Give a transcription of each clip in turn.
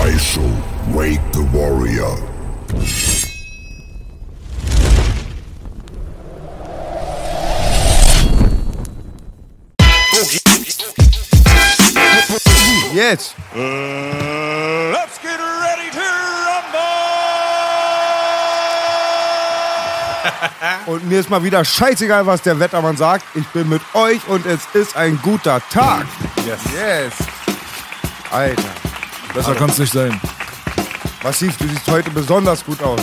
Faisal, wake the warrior. Jetzt. Let's get ready to rumble! Und mir ist mal wieder scheißegal, was der Wettermann sagt. Ich bin mit euch und es ist ein guter Tag. Yes. Yes. Alter. Besser kann es nicht sein. Massiv, du siehst heute besonders gut aus.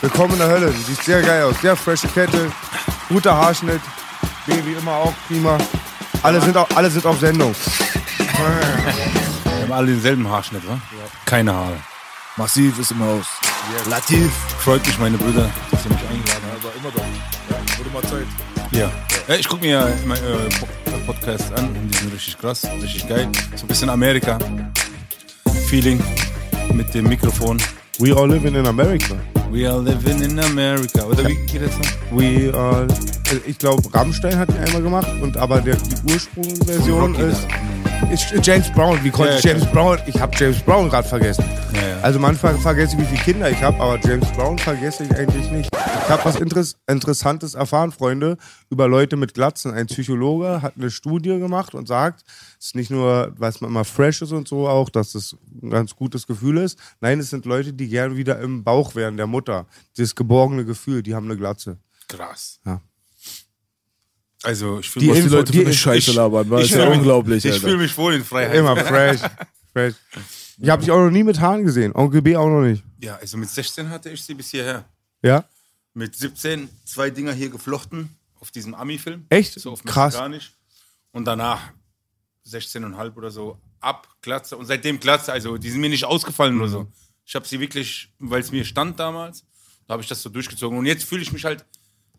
Willkommen in der Hölle. Du siehst sehr geil aus. Sehr frische Kette. Guter Haarschnitt. B wie immer auch prima. Alle sind, auf, alle sind auf Sendung. Wir haben alle denselben Haarschnitt, wa? Keine Haare. Massiv ist im Haus. Lativ. Freut mich, meine Brüder, dass ihr mich eingeladen habt. Aber immer doch. Ja, wurde mal Zeit. Ja. ja ich gucke mir ja äh, Po- Podcasts an und die sind richtig krass, richtig geil. So ein bisschen Amerika-Feeling mit dem Mikrofon. We all live in America. We are living in America. Oder wie geht das noch? We are, ich glaube, Rammstein hat ihn einmal gemacht, und aber der, die Ursprungsversion Rocky ist, ist James Brown. Wie konnte Ja, ich ja, James Brown? Ich habe James Brown gerade vergessen. Ja. Also manchmal vergesse ich, wie viele Kinder ich habe, aber James Brown vergesse ich eigentlich nicht. Ich habe was Interess Interessantes erfahren, Freunde, über Leute mit Glatzen. Ein Psychologe hat eine Studie gemacht und sagt, es ist nicht nur, was man immer fresh ist und so auch, dass das ein ganz gutes Gefühl ist. Nein, es sind Leute, die gern wieder im Bauch wären, der Mutter. Dieses geborgene Gefühl, die haben eine Glatze. Krass. Ja. Also, ich fühle mich, die Leute die- eine Scheiße ich- labern, ich ist ja mich- unglaublich, ich fühle mich wohl in Freiheit. Immer fresh. fresh. Ich habe dich auch noch nie mit Haaren gesehen. Onkel B auch noch nicht. Ja, also mit 16 hatte ich sie bis hierher. Ja? Mit 17 zwei Dinger hier geflochten auf diesem Ami-Film. Echt? So auf Krass. Mexikanisch. Und danach 16,5 oder so ab, Glatze. Und seitdem Glatze, also die sind mir nicht ausgefallen oder Mhm. so. Ich habe sie wirklich, weil es mir stand damals, da habe ich das so durchgezogen. Und jetzt fühle ich mich halt,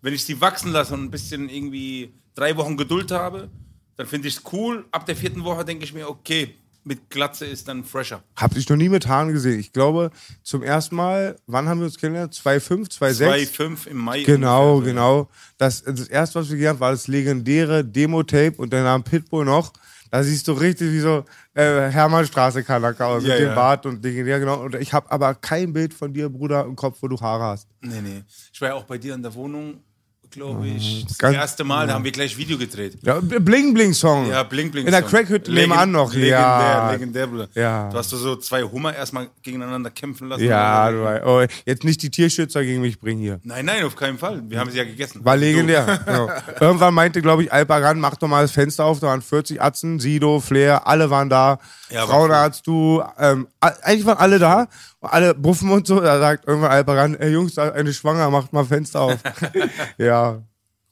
wenn ich sie wachsen lasse und ein bisschen irgendwie drei Wochen Geduld habe, dann finde ich es cool. Ab der vierten Woche denke ich mir, okay, mit Glatze ist dann fresher. Hab dich noch nie mit Haaren gesehen. Ich glaube, zum ersten Mal, wann haben wir uns kennengelernt? 2,5, 2,6? 2,5 im Mai. Genau, ungefähr. genau. Das, das erste, was wir gelernt haben, war das legendäre Demo-Tape und der Name Pitbull noch. Da siehst du richtig wie so äh, Hermannstraße Kanaka aus Ja, mit dem ja. Bart und legendär, genau. Und ich habe aber kein Bild von dir, Bruder, im Kopf, wo du Haare hast. Nee, nee. Ich war ja auch bei dir in der Wohnung, glaube ich. Das ganz- erste Mal, da haben wir gleich Video gedreht. Ja, Bling Bling Song. Ja, Blink Blink. In der Song. Crackhütte nebenan noch. Legendär, ja. legendär. Ja. Du hast so zwei Hummer erstmal gegeneinander kämpfen lassen. Ja, du weißt. Oh, jetzt nicht die Tierschützer gegen mich bringen hier. Nein, nein, auf keinen Fall. Wir haben sie ja gegessen. War legendär. genau. Irgendwann meinte, glaube ich, Alparan, mach doch mal das Fenster auf. Da waren 40 Atzen, Sido, Flair, alle waren da. Ja, Frauenarzt, du, ähm, eigentlich waren alle da. Alle buffen und so. Da sagt irgendwann Alparan, ey Jungs, da ist eine Schwanger, macht mal Fenster auf. ja,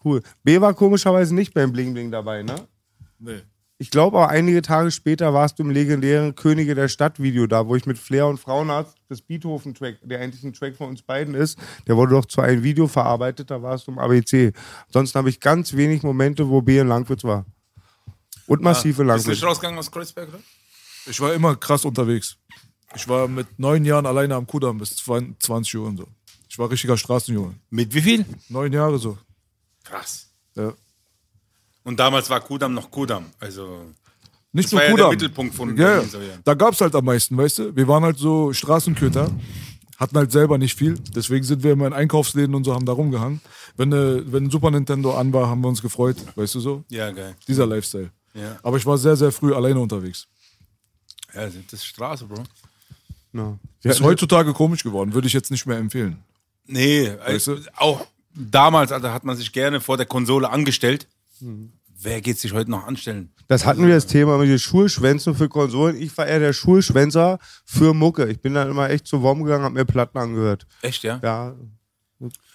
cool. B war komischerweise nicht beim Bling Bling dabei, ne? Nee. Ich glaube aber einige Tage später warst du im legendären Könige der Stadt Video da, wo ich mit Flair und Frauenarzt das Beethoven-Track, der eigentlich ein Track von uns beiden ist, der wurde doch zu einem Video verarbeitet, da warst du im ABC. Ansonsten habe ich ganz wenig Momente, wo B in Langwitz war. Und massive Bist du Langwitz. nicht rausgegangen aus Kreuzberg, oder? Ich war immer krass unterwegs. Ich war mit neun Jahren alleine am Kudamm bis 20 Uhr und so. Ich war richtiger Straßenjunge. Mit wie viel? Neun Jahre so. Krass. Ja. Und damals war Kudam noch Kudam. Also, Nicht nur war ja der Kudamm. Mittelpunkt von ja, Berlin, so, ja. Da gab es halt am meisten, weißt du? Wir waren halt so Straßenköter, hatten halt selber nicht viel. Deswegen sind wir immer in Einkaufsläden und so, haben da rumgehangen. Wenn, äh, wenn ein Super Nintendo an war, haben wir uns gefreut, weißt du so? ja, geil. Dieser Lifestyle. Ja. Aber ich war sehr, sehr früh alleine unterwegs. Ja, das ist Straße, Bro. Ja. Ist heutzutage komisch geworden, würde ich jetzt nicht mehr empfehlen. Nee, Weißt du? also, auch damals Alter, hat man sich gerne vor der Konsole angestellt. Mhm. Wer geht sich heute noch anstellen? Das hatten wir das Thema mit den Schulschwänzen für Konsolen. Ich war eher der Schulschwänzer für Mucke. Ich bin dann immer echt zu WOM gegangen, hab mir Platten angehört. Echt, ja? Ja,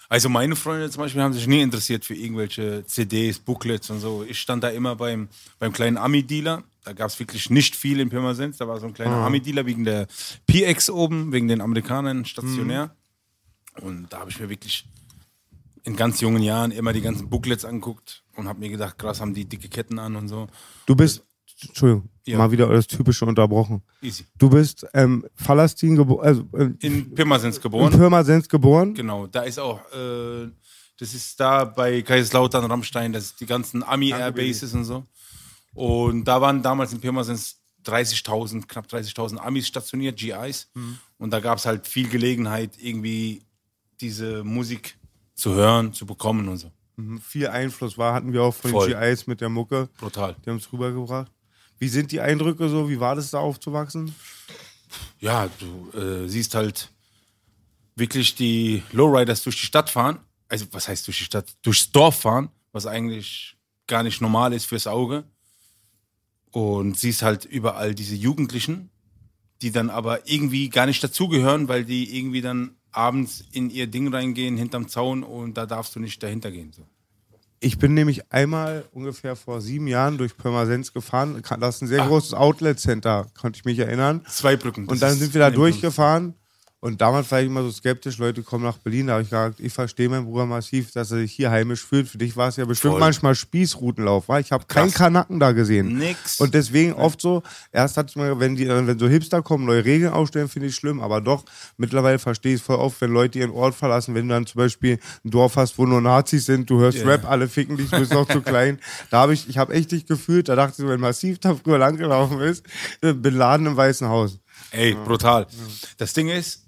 Also meine Freunde zum Beispiel haben sich nie interessiert für irgendwelche CDs, Booklets und so. Ich stand da immer beim, beim kleinen Ami-Dealer. Da gab es wirklich nicht viel in Pirmasens. Da war so ein kleiner Ami-Dealer wegen der PX oben, wegen den Amerikanern stationär. Und da habe ich mir wirklich in ganz jungen Jahren immer die ganzen Booklets angeguckt und habe mir gedacht, krass, haben die dicke Ketten an und so. Du bist, Entschuldigung, Ja. mal wieder das typische unterbrochen. Easy. Du bist ähm, Palästin geboren, also äh, In Pirmasens in geboren. Pirmasens geboren. Genau, da ist auch, äh, das ist da bei Kaiserslautern, Rammstein, das ist die ganzen Ami-Airbases und so. Und da waren damals in Pirmasens 30.000, knapp 30.000 Amis stationiert, GIs. Und da gab es halt viel Gelegenheit, irgendwie diese Musik zu hören, zu bekommen und so. Viel Einfluss war, hatten wir auch von Voll. den GIs mit der Mucke. Brutal. Die haben es rübergebracht. Wie sind die Eindrücke so? Wie war das da aufzuwachsen? Ja, du äh, siehst halt wirklich die Lowriders durch die Stadt fahren. Also, was heißt durch die Stadt? Durchs Dorf fahren, was eigentlich gar nicht normal ist fürs Auge. Und siehst halt überall diese Jugendlichen, die dann aber irgendwie gar nicht dazugehören, weil die irgendwie dann abends in ihr Ding reingehen, hinterm Zaun und da darfst du nicht dahinter gehen. So. Ich bin nämlich einmal ungefähr vor sieben Jahren durch Pirmasens gefahren. Das ist ein sehr großes Outlet-Center, konnte ich mich erinnern. Zwei Brücken. Und dann sind wir da durchgefahren. Und damals war ich immer so skeptisch, Leute kommen nach Berlin. Da habe ich gesagt, ich verstehe meinen Bruder massiv, dass er sich hier heimisch fühlt. Für dich war es ja bestimmt Voll. manchmal Spießrutenlauf. War? Ich habe keinen Krass. Kanaken da gesehen. Nix. Und deswegen oft so, erst hatte ich mal, wenn, die, wenn so Hipster kommen, neue Regeln aufstellen, finde ich schlimm. Aber doch, mittlerweile verstehe ich es voll oft, wenn Leute ihren Ort verlassen, wenn du dann zum Beispiel ein Dorf hast, wo nur Nazis sind, du hörst Ja. Rap, alle ficken dich, du bist noch zu klein. Da habe ich, ich habe echt dich gefühlt, da dachte ich, wenn Massiv da früher langgelaufen ist, äh, bin Laden im Weißen Haus. Ey, brutal. Das Ding ist,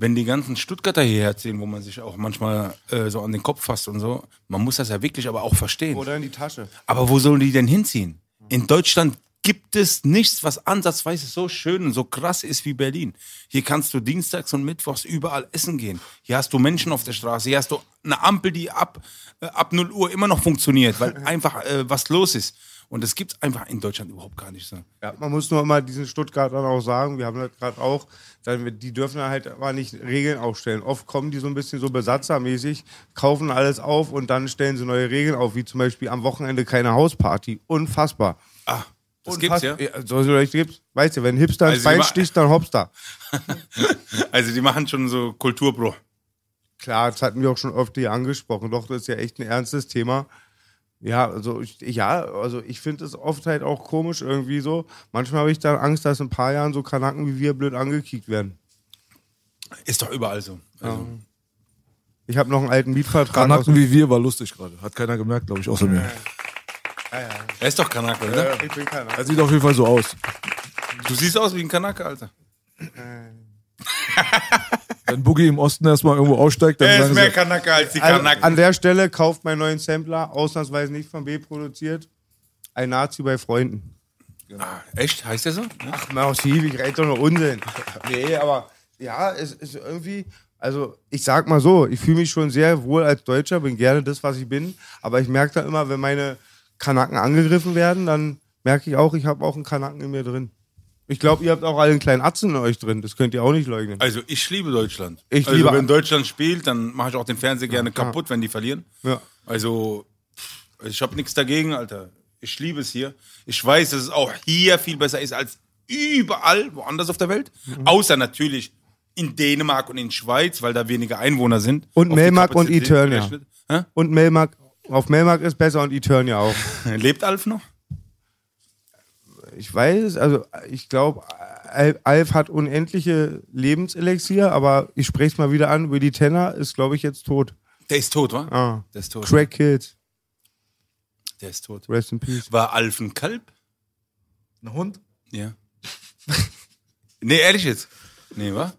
wenn die ganzen Stuttgarter hierher ziehen, wo man sich auch manchmal äh, so an den Kopf fasst und so, man muss das ja wirklich aber auch verstehen. Oder in die Tasche. Aber wo sollen die denn hinziehen? In Deutschland gibt es nichts, was ansatzweise so schön und so krass ist wie Berlin. Hier kannst du dienstags und mittwochs überall essen gehen. Hier hast du Menschen auf der Straße. Hier hast du eine Ampel, die ab, äh, ab 0 Uhr immer noch funktioniert, weil einfach äh, was los ist. Und das gibt es einfach in Deutschland überhaupt gar nicht so. Ja, man muss nur immer diesen Stuttgartern auch sagen, wir haben das gerade auch, die dürfen halt aber nicht Regeln aufstellen. Oft kommen die so ein bisschen so besatzermäßig, kaufen alles auf und dann stellen sie neue Regeln auf, wie zum Beispiel am Wochenende keine Hausparty. Unfassbar. Ah, das gibt's ja. Unfass- So, so leicht gibt's. Weißt du, wenn Hipster ins Also die Bein sticht, dann Hopster. Also die machen schon so Kulturbruch. Klar, das hatten wir auch schon oft hier angesprochen. Doch, das ist ja echt ein ernstes Thema. Ja, also ich, ja, also ich finde es oft halt auch komisch irgendwie so. Manchmal habe ich dann Angst, dass in ein paar Jahren so Kanaken wie wir blöd angekickt werden. Ist doch überall so. Also, Ich habe noch einen alten Mietvertrag. Kanaken wie wir war lustig gerade. Hat keiner gemerkt, glaube ich, außer mir. Er ist doch Kanake, oder? Ich bin keiner. Er sieht auf jeden Fall so aus. Du siehst aus wie ein Kanake, Alter. Wenn Boogie im Osten erstmal irgendwo aussteigt, dann Er ist mehr sie, Kanake als die Kanaken. an der Stelle kauft meinen neuen Sampler, ausnahmsweise nicht von B produziert. Ein Nazi bei Freunden. Ah, echt? Heißt der so? Ach, massiv, ich rede doch nur Unsinn. Nee, aber ja, es ist irgendwie, also ich sag mal so, ich fühle mich schon sehr wohl als Deutscher, bin gerne das, was ich bin, aber ich merke dann immer, wenn meine Kanaken angegriffen werden, dann merke ich auch, ich habe auch einen Kanaken in mir drin. Ich glaube, ihr habt auch alle einen kleinen Atzen in euch drin, das könnt ihr auch nicht leugnen. Also ich liebe Deutschland. Ich also liebe- wenn Deutschland spielt, dann mache ich auch den Fernseher gerne kaputt, wenn die verlieren. Ja. Also ich habe nichts dagegen, Alter. Ich liebe es hier. Ich weiß, dass es auch hier viel besser ist als überall woanders auf der Welt. Mhm. Außer natürlich in Dänemark und in Schweiz, weil da weniger Einwohner sind. Und Melmark und Eternia. Und Melmark, auf Melmark ist besser und Eternia auch. Lebt Alf noch? Ich weiß, also ich glaube, Alf hat unendliche Lebenselixier, aber ich spreche es mal wieder an, Willy Tenner ist, glaube ich, jetzt tot. Der ist tot, wa? Ah. Der ist tot. Crack Kills, Der ist tot. rest in peace. War Alf ein Kalb? ein Hund? Ja. nee, ehrlich jetzt. Nee, wa?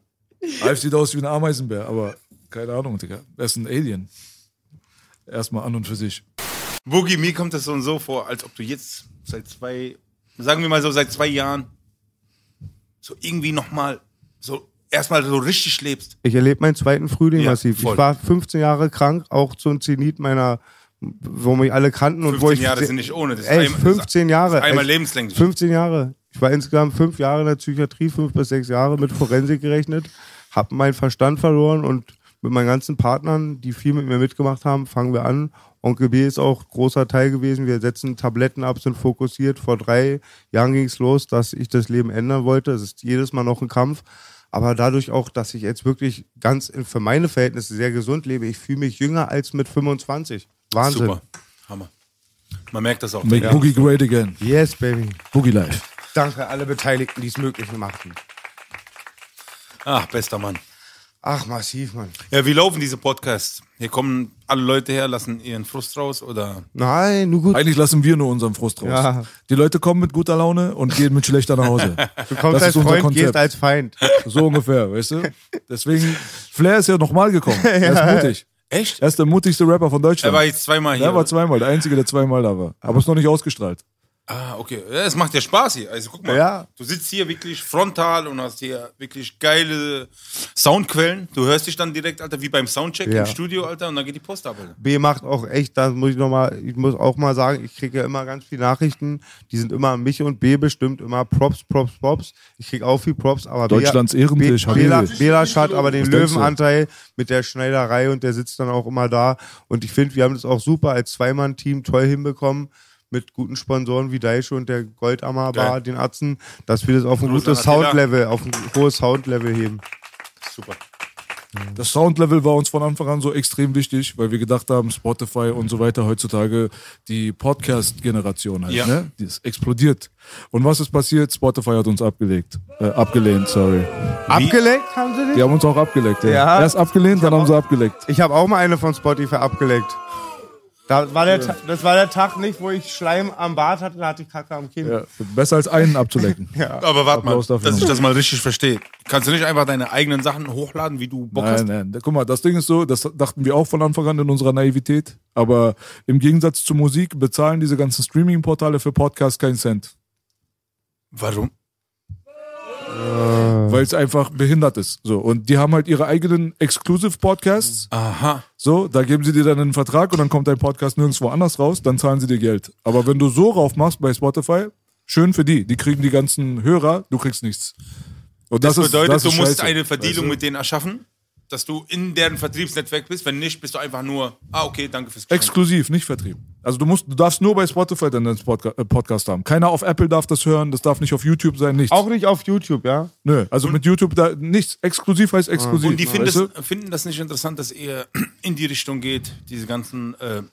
Alf sieht aus wie ein Ameisenbär, aber keine Ahnung, Digga. Er ist ein Alien. Erstmal an und für sich. Boogie, mir kommt das so und so vor, als ob du jetzt seit zwei, sagen wir mal so seit zwei Jahren, so irgendwie nochmal, so erstmal so richtig lebst. Ich erlebe meinen zweiten Frühling Ja, massiv. voll. Ich war 15 Jahre krank, auch zum Zenit meiner, wo mich alle kannten und wo 15 ich. Jahre sind nicht ohne. Das ist Ey, einmal- 15 Jahre. ist einmal lebenslänglich. 15 Jahre. Ich war insgesamt fünf Jahre in der Psychiatrie, fünf bis sechs Jahre mit Forensik gerechnet, hab meinen Verstand verloren und mit meinen ganzen Partnern, die viel mit mir mitgemacht haben, fangen wir an. Onkel B ist auch großer Teil gewesen. Wir setzen Tabletten ab, sind fokussiert. Vor drei Jahren ging es los, dass ich das Leben ändern wollte. Es ist jedes Mal noch ein Kampf. Aber dadurch auch, dass ich jetzt wirklich ganz in- für meine Verhältnisse sehr gesund lebe, ich fühle mich jünger als mit 25. Wahnsinn. Super. Hammer. Man merkt das auch. Make Boogie great again. Yes, baby. Boogie Life. Danke alle Beteiligten, die es möglich machten. Ach, bester Mann. Ach, massiv, Mann. Ja, wie laufen diese Podcasts? Hier kommen alle Leute her, lassen ihren Frust raus oder Nein, nur gut. Eigentlich lassen wir nur unseren Frust raus. Ja. Die Leute kommen mit guter Laune und gehen mit schlechter nach Hause. Du kommst das als ist unser Freund, Konzept. gehst als Feind. So ungefähr, weißt du? Deswegen, Flair ist ja nochmal gekommen. Er ist mutig. Echt? Er ist der mutigste Rapper von Er Deutschland. war jetzt zweimal hier. Er war zweimal, der Einzige, der zweimal da war. Aber ist noch nicht ausgestrahlt. Ah, okay. Ja, es macht ja Spaß hier. Also guck mal, Ja. du sitzt hier wirklich frontal und hast hier wirklich geile Soundquellen. Du hörst dich dann direkt, Alter, wie beim Soundcheck Ja. im Studio, Alter, und dann geht die Post ab, Alter. B macht auch echt, da muss ich noch mal, ich muss auch mal sagen, ich kriege ja immer ganz viele Nachrichten, die sind immer an mich und B bestimmt immer Props, Props, Props. Ich kriege auch viel Props, aber Deutschlands Habibi. Belasch hat aber den? Löwenanteil mit der Schneiderei und der sitzt dann auch immer da. Und ich finde, wir haben das auch super als Zweimann-Team toll hinbekommen. Mit guten Sponsoren wie Daisho und der Goldammer Bar, den Atzen, dass wir das auf ein Gruß gutes. Soundlevel, auf ein hohes Soundlevel heben. Super. Das Soundlevel war uns von Anfang an so extrem wichtig, weil wir gedacht haben, Spotify und so weiter heutzutage, die Podcast-Generation halt, Ja. ne? Die ist explodiert. Und was ist passiert? Spotify hat uns abgelegt. Äh, abgelehnt, sorry. Abgeleckt haben sie Die dich? haben uns auch abgeleckt, ja. Ja. Erst abgelehnt, dann haben sie abgeleckt. Ich habe auch mal eine von Spotify abgeleckt. Da war der, Ta- das war der Tag nicht, wo ich Schleim am Bart hatte, da hatte ich Kacke am Kinn. Ja. Besser als einen abzulecken. Aber warte mal, dass ich das mal richtig verstehe. Kannst du nicht einfach deine eigenen Sachen hochladen, wie du Bock hast? Nein, nein. Guck mal, das Ding ist so, das dachten wir auch von Anfang an in unserer Naivität. Aber im Gegensatz zur Musik bezahlen diese ganzen Streaming-Portale für Podcasts keinen Cent. Warum? Weil es einfach behindert ist. So. Und die haben halt ihre eigenen Exclusive-Podcasts. Aha. So, da geben sie dir dann einen Vertrag und dann kommt dein Podcast nirgendwo anders raus, dann zahlen sie dir Geld. Aber wenn du so rauf machst bei Spotify, schön für die. Die kriegen die ganzen Hörer, du kriegst nichts. Und Das, das, ist, bedeutet, das du ist musst scheiße. eine Verdienung Weißt du? mit denen erschaffen, dass du in deren Vertriebsnetzwerk bist. Wenn nicht, bist du einfach nur, ah, okay, danke fürs Geschenk. Exklusiv, nicht Vertrieb. Also du musst, du darfst nur bei Spotify Podca äh, Podcast haben. Keiner auf Apple darf das hören, das darf nicht auf YouTube sein, nichts. Auch nicht auf YouTube, ja? Nö, also mit YouTube da nichts. Exklusiv heißt exklusiv. Und die finden weißt du? das, finden das nicht interessant, dass ihr in die Richtung geht, diese ganzen äh,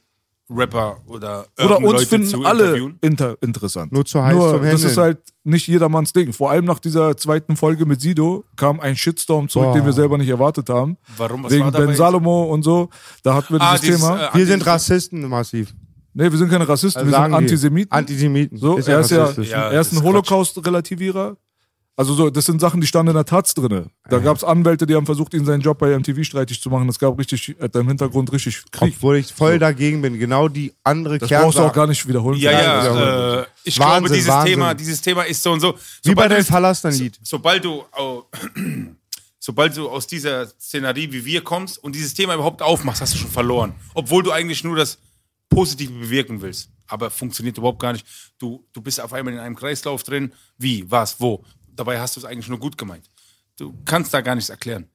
Rapper oder Oder uns Leute finden zu alle inter interessant. Nur zu heiß Nur, zum Das Handeln. ist halt nicht jedermanns Ding. Vor allem nach dieser zweiten Folge mit Sido kam ein Shitstorm zurück, Boah. den wir selber nicht erwartet haben. Warum? Was Wegen war Ben jetzt? Salomo und so. Da hatten wir Ah, dieses dieses, Thema. äh, Wir sind Rassisten massiv. nee, wir sind keine Rassisten, wir Sagen sind. Antisemiten. Antisemiten. So, Ist er ist ja. Ja, er ist ein Holocaust-Relativierer. Also so, das sind Sachen, die standen in der Taz drinne. Da gab es Anwälte, die haben versucht, ihn seinen Job bei MTV streitig zu machen. Es gab richtig, äh, im Hintergrund richtig Krieg. Obwohl ich voll dagegen bin. Genau die andere Das brauchst du auch gar nicht wiederholen. Ja, Ja, ja. Äh, ich Wahnsinn, glaube, dieses Wahnsinn. Thema, dieses Thema ist so und so. Wie bei Sobald deinem du- Palastan-Lied. sobald du au- sobald du aus dieser Szenerie wie wir kommst und dieses Thema überhaupt aufmachst, hast du schon verloren. Obwohl du eigentlich nur das Positive bewirken willst. Aber funktioniert überhaupt gar nicht. Du, du bist auf einmal in einem Kreislauf drin. Wie, was, wo? Dabei hast du es eigentlich nur gut gemeint. Du kannst da gar nichts erklären.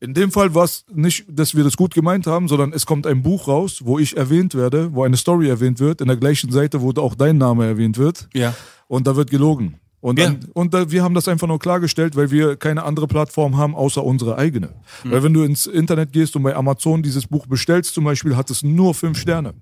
In dem Fall war es nicht, dass wir das gut gemeint haben, sondern es kommt ein Buch raus, wo ich erwähnt werde, wo eine Story erwähnt wird, in der gleichen Seite, wo auch dein Name erwähnt wird. Ja. Und da wird gelogen. Und, Ja. dann, und da, wir haben das einfach nur klargestellt, weil wir keine andere Plattform haben, außer unsere eigene. Weil wenn du ins Internet gehst und bei Amazon dieses Buch bestellst zum Beispiel, hat es nur fünf Sterne.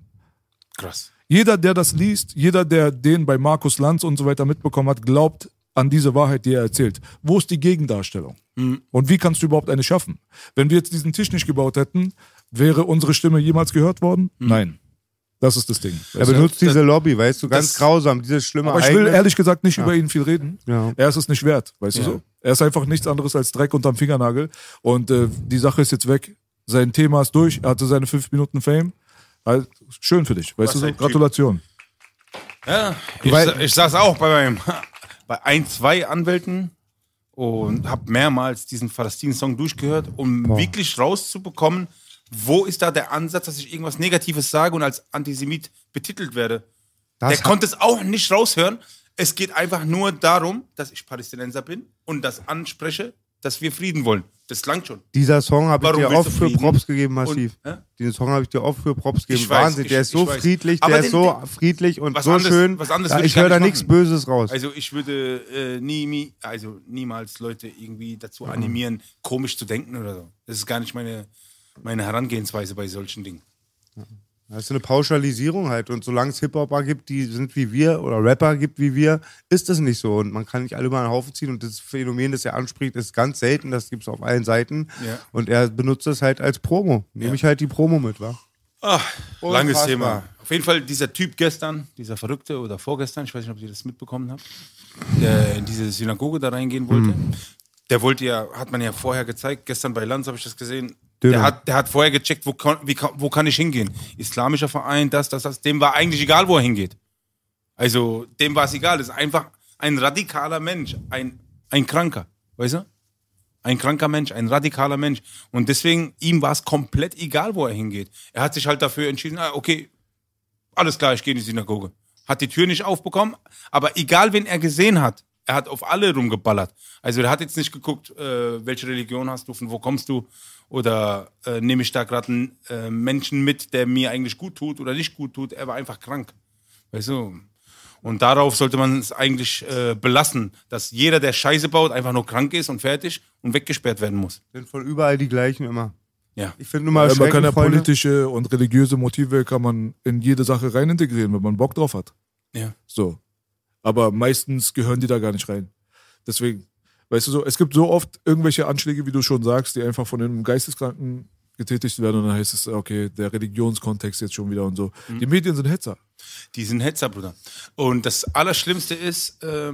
Krass. Jeder, der das liest, jeder, der den bei Markus Lanz und so weiter mitbekommen hat, glaubt an diese Wahrheit, die er erzählt. Wo ist die Gegendarstellung? Und wie kannst du überhaupt eine schaffen? Wenn wir jetzt diesen Tisch nicht gebaut hätten, wäre unsere Stimme jemals gehört worden? Nein. Das ist das Ding. Er benutzt diese Lobby, weißt du, ganz das- grausam, dieses schlimme Aber ich will ehrlich gesagt nicht über ihn viel reden. Ja. Er ist es nicht wert, weißt du so? Er ist einfach nichts anderes als Dreck unterm Fingernagel. Und äh, die Sache ist jetzt weg. Sein Thema ist durch. Er hatte seine fünf Minuten Fame. Also, schön für dich, weißt Was du so? Gratulation. Ja, ich, ich saß auch bei meinem, bei ein, zwei Anwälten und habe mehrmals diesen Palästin-Song durchgehört, um wirklich rauszubekommen, wo ist da der Ansatz, dass ich irgendwas Negatives sage und als Antisemit betitelt werde. Das der konnte es auch nicht raushören. Es geht einfach nur darum, dass ich Palästinenser bin und das anspreche, dass wir Frieden wollen. Das langt schon. Dieser Song habe ich dir oft für? Props gegeben, massiv. Und, hä? Diesen Song habe ich dir oft für Props gegeben. Ich weiß, Wahnsinn, der ich- ist so friedlich, der den- ist so friedlich und so anderes- schön. was anderes Ja, ich höre da nicht nichts. Böses raus. Also ich würde äh, nie, nie, also niemals Leute irgendwie dazu animieren, komisch zu denken oder so. Das ist gar nicht meine, meine Herangehensweise bei solchen Dingen. Das ist eine Pauschalisierung halt. Und solange es Hip-Hopper gibt, die sind wie wir, oder Rapper gibt wie wir, ist das nicht so. Und man kann nicht alle über einen Haufen ziehen. Und das Phänomen, das er anspricht, ist ganz selten. Das gibt es auf allen Seiten. Ja. Und er benutzt das halt als Promo. Nehme ich halt die Promo mit, wa? Ach, langes. Thema. Auf jeden Fall dieser Typ gestern, dieser Verrückte oder vorgestern, ich weiß nicht, ob ihr das mitbekommen habt, der in diese Synagoge da reingehen wollte. Der wollte ja, hat man ja vorher gezeigt, gestern bei Lanz habe ich das gesehen. Der hat, der hat vorher gecheckt, wo kann, wie, wo kann ich hingehen? Islamischer Verein, das, das, das. Dem war eigentlich egal, wo er hingeht. Also, dem war es egal. Das ist einfach ein radikaler Mensch, ein, ein Kranker, weißt du? Ein kranker Mensch, ein radikaler Mensch. Und deswegen, ihm war es komplett egal, wo er hingeht. Er hat sich halt dafür entschieden, ah, okay, alles klar, ich gehe in die Synagoge. Hat die Tür nicht aufbekommen, aber egal, wen er gesehen hat, er hat auf alle rumgeballert. Also er hat jetzt nicht geguckt, äh, welche Religion hast du, von wo kommst du oder äh, nehme ich da gerade einen äh, Menschen mit, der mir eigentlich gut tut oder nicht gut tut. Er war einfach krank. Weißt du? Und darauf sollte man es eigentlich äh, belassen, dass jeder, der Scheiße baut, einfach nur krank ist und fertig und weggesperrt werden muss. Sind von überall die gleichen immer. Ja. Ich finde nur mal Ja, man kann ja Freunde. politische und religiöse Motive kann man in jede Sache rein integrieren, wenn man Bock drauf hat. Ja. So. Aber meistens gehören die da gar nicht rein. Deswegen, weißt du so, es gibt so oft irgendwelche Anschläge, wie du schon sagst, die einfach von einem Geisteskranken getätigt werden und dann heißt es, okay, der Religionskontext jetzt schon wieder und so. Die Medien sind Hetzer. Die sind Hetzer, Bruder. Und das Allerschlimmste ist, äh,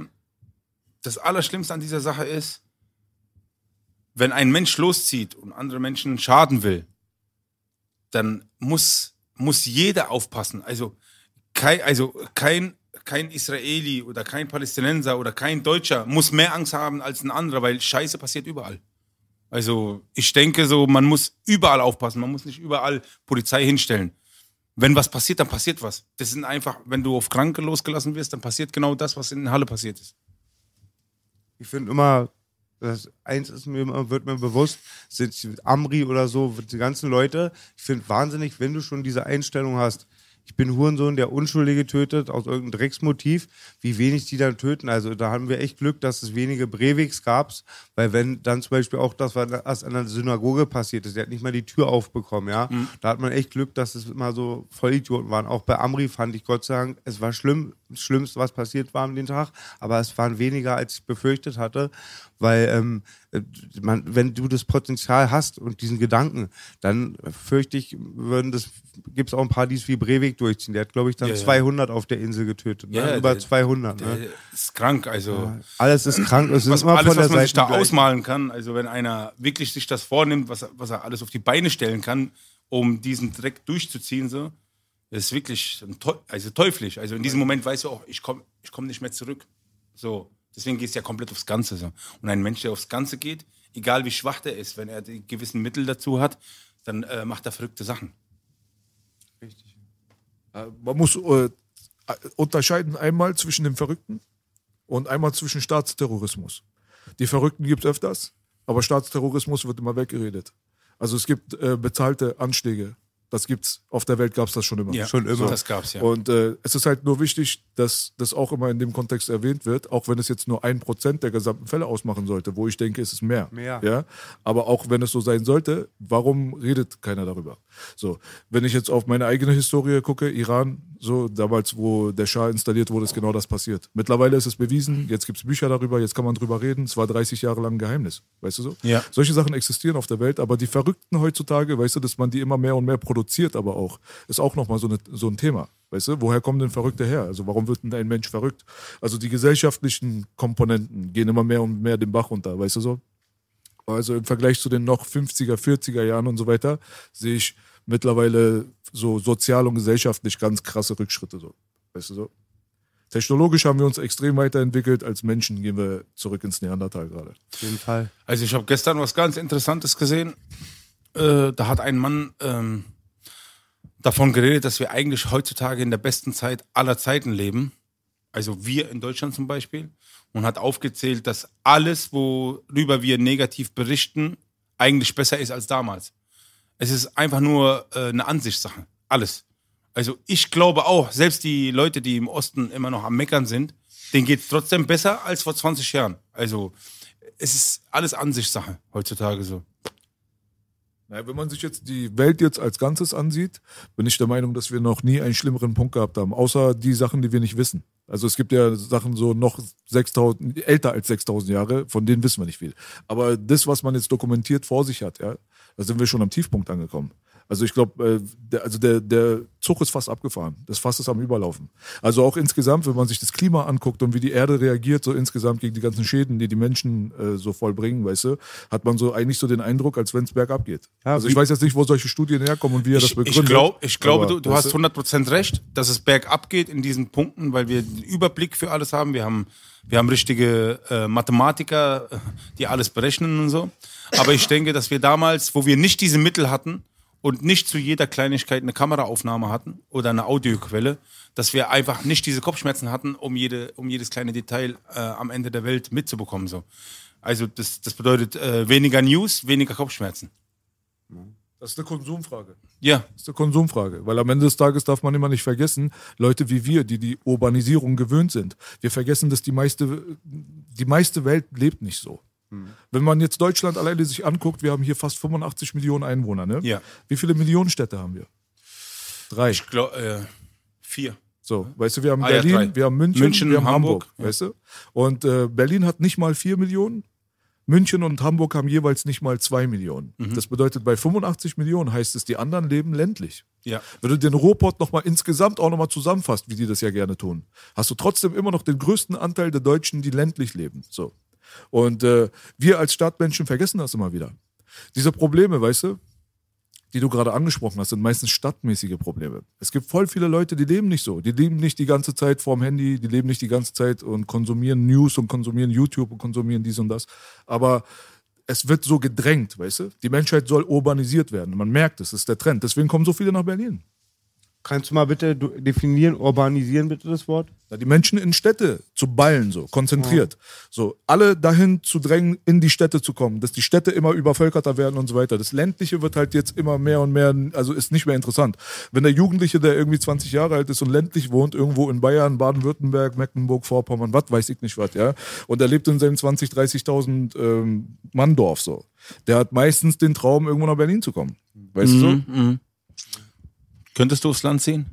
das Allerschlimmste an dieser Sache ist, wenn ein Mensch loszieht und andere Menschen schaden will, dann muss, muss jeder aufpassen. Also kein, also kein, kein Israeli oder kein Palästinenser oder kein Deutscher muss mehr Angst haben als ein anderer, weil Scheiße passiert überall. Also ich denke so, man muss überall aufpassen, man muss nicht überall Polizei hinstellen. Wenn was passiert, dann passiert was. Das sind einfach, wenn du auf Kranke losgelassen wirst, dann passiert genau das, was in Halle passiert ist. Ich finde immer, das, eins ist mir immer, wird mir bewusst, sind Amri oder so, die ganzen Leute. Ich finde wahnsinnig, wenn du schon diese Einstellung hast. Ich bin Hurensohn, der Unschuldige tötet, aus irgendeinem Drecksmotiv, wie wenig die dann töten. Also da haben wir echt Glück, dass es wenige Breiviks gab, weil wenn dann zum Beispiel auch das, was an der Synagoge passiert ist, der hat nicht mal die Tür aufbekommen, ja. Da hat man echt Glück, dass es immer so Vollidioten waren. Auch bei Amri fand ich Gott sei Dank, es war schlimm, das Schlimmste, was passiert war an dem Tag, aber es waren weniger, als ich befürchtet hatte, weil ähm, äh, man, wenn du das Potenzial hast und diesen Gedanken, dann fürchte ich, würden das, gibt es auch ein paar, die es wie Breivik durchziehen. Der hat, glaube ich, dann Ja, ja. 200 auf der Insel getötet. Ne? Ja, Über der- 200. Der Ne? ist krank, also Alles ist krank. Es ist was, immer alles, von der was man Seite sich da gleich. ausmalen kann. Also wenn einer wirklich sich das vornimmt, was, er- was er alles auf die Beine stellen kann, um diesen Dreck durchzuziehen, so, ist wirklich also teuflisch. Also in diesem Moment weißt du auch, ich komme ich komm nicht mehr zurück. So, deswegen gehst du ja komplett aufs Ganze. So. Und ein Mensch, der aufs Ganze geht, egal wie schwach der ist, wenn er die gewissen Mittel dazu hat, dann äh, macht er verrückte Sachen. Äh, Man muss äh, unterscheiden einmal zwischen dem Verrückten und einmal zwischen Staatsterrorismus. Die Verrückten gibt es öfters, aber Staatsterrorismus wird immer weggeredet. Also es gibt äh, bezahlte Anschläge. Das gibt's. Auf der Welt gab es das schon immer. Ja, Schon immer. Das gab's ja. Und äh, es ist halt nur wichtig, dass das auch immer in dem Kontext erwähnt wird, auch wenn es jetzt nur ein Prozent der gesamten Fälle ausmachen sollte, wo ich denke, es ist mehr. Mehr. Ja? Aber auch wenn es so sein sollte, warum redet keiner darüber? So, wenn ich jetzt auf meine eigene Historie gucke, Iran, so damals, wo der Schah installiert wurde, ist genau das passiert. Mittlerweile ist es bewiesen, jetzt gibt es Bücher darüber, jetzt kann man drüber reden. Es war 30 Jahre lang ein Geheimnis, weißt du so? Ja. Solche Sachen existieren auf der Welt, aber die Verrückten heutzutage, weißt du, dass man die immer mehr und mehr produziert, aber auch, ist auch nochmal so, eine, so ein Thema. Weißt du, woher kommen denn Verrückte her? Also warum wird denn ein Mensch verrückt? Also die gesellschaftlichen Komponenten gehen immer mehr und mehr den Bach runter, weißt du so? Also im Vergleich zu den noch 50er, 40er Jahren und so weiter, sehe ich mittlerweile so sozial und gesellschaftlich ganz krasse Rückschritte. So. Weißt du so? Technologisch haben wir uns extrem weiterentwickelt. Als Menschen gehen wir zurück ins Neandertal gerade. Auf jeden Fall. Also ich habe gestern was ganz Interessantes gesehen. Äh, da hat ein Mann ähm, davon geredet, dass wir eigentlich heutzutage in der besten Zeit aller Zeiten leben. Also wir in Deutschland zum Beispiel. Und hat aufgezählt, dass alles, worüber wir negativ berichten, eigentlich besser ist als damals. Es ist einfach nur äh, eine Ansichtssache. Alles. Also ich glaube auch, selbst die Leute, die im Osten immer noch am Meckern sind, denen geht es trotzdem besser als vor 20 Jahren. Also es ist alles Ansichtssache heutzutage so. Naja, wenn man sich jetzt die Welt jetzt als Ganzes ansieht, bin ich der Meinung, dass wir noch nie einen schlimmeren Punkt gehabt haben, außer die Sachen, die wir nicht wissen. Also es gibt ja Sachen so noch 6000, älter als 6000 Jahre, von denen wissen wir nicht viel. Aber das, was man jetzt dokumentiert vor sich hat, ja, da sind wir schon am Tiefpunkt angekommen. Also ich glaube, äh, der, also der, der Zug ist fast abgefahren. Das Fass ist am Überlaufen. Also auch insgesamt, wenn man sich das Klima anguckt und wie die Erde reagiert, so insgesamt gegen die ganzen Schäden, die die Menschen äh, so vollbringen, weißt du, hat man so eigentlich so den Eindruck, als wenn es bergab geht. Ja, also ich weiß jetzt nicht, wo solche Studien herkommen und wie er das begründet. ich, glaub, ich glaube, du, du weißt hast 100% recht, dass es bergab geht in diesen Punkten, weil wir den Überblick für alles haben. Wir haben, wir haben richtige äh, Mathematiker, äh, die alles berechnen und so. Aber ich denke, dass wir damals, wo wir nicht diese Mittel hatten und nicht zu jeder Kleinigkeit eine Kameraaufnahme hatten oder eine Audioquelle, dass wir einfach nicht diese Kopfschmerzen hatten, um, jede, um jedes kleine Detail äh, am Ende der Welt mitzubekommen. So. Also das, das bedeutet äh, weniger News, weniger Kopfschmerzen. Das ist eine Konsumfrage. Ja, Das ist eine Konsumfrage, weil am Ende des Tages darf man immer nicht vergessen, Leute wie wir, die die Urbanisierung gewöhnt sind, wir vergessen, dass die meiste, die meiste Welt lebt nicht so. Wenn man jetzt Deutschland alleine sich anguckt, wir haben hier fast 85 Millionen Einwohner, ne? Ja. Wie viele Millionenstädte haben wir? Drei. ich glaube, äh, vier. So, weißt du, wir haben Ah, ja, Berlin, drei. wir haben München, München, wir haben Hamburg, Hamburg, ja. weißt du? Und äh, Berlin hat nicht mal vier Millionen. München und Hamburg haben jeweils nicht mal zwei Millionen. Mhm. Das bedeutet, bei 85 Millionen heißt es, die anderen leben ländlich. Ja. Wenn du den Ruhrpott nochmal insgesamt auch nochmal zusammenfasst, wie die das ja gerne tun, hast du trotzdem immer noch den größten Anteil der Deutschen, die ländlich leben. So. Und äh, wir als Stadtmenschen vergessen das immer wieder. Diese Probleme, weißt du, die du gerade angesprochen hast, sind meistens stadtmäßige Probleme. Es gibt voll viele Leute, die leben nicht so. Die leben nicht die ganze Zeit vorm Handy, die leben nicht die ganze Zeit und konsumieren News und konsumieren YouTube und konsumieren dies und das. Aber es wird so gedrängt, weißt du? Die Menschheit soll urbanisiert werden. Man merkt es, das ist der Trend. Deswegen kommen so viele nach Berlin. Kannst du mal bitte definieren, urbanisieren bitte das Wort? Ja, Die Menschen in Städte zu ballen, so konzentriert. So, alle dahin zu drängen, in die Städte zu kommen, dass die Städte immer übervölkerter werden und so weiter. Das Ländliche wird halt jetzt immer mehr und mehr, also ist nicht mehr interessant. Wenn der Jugendliche, der irgendwie 20 Jahre alt ist und ländlich wohnt, irgendwo in Bayern, Baden-Württemberg, Mecklenburg, Vorpommern, was weiß ich nicht was, ja, und er lebt in seinem 20, 30.000 ähm, Manndorf so, der hat meistens den Traum, irgendwo nach Berlin zu kommen. Weißt du so? Könntest du aufs Land ziehen?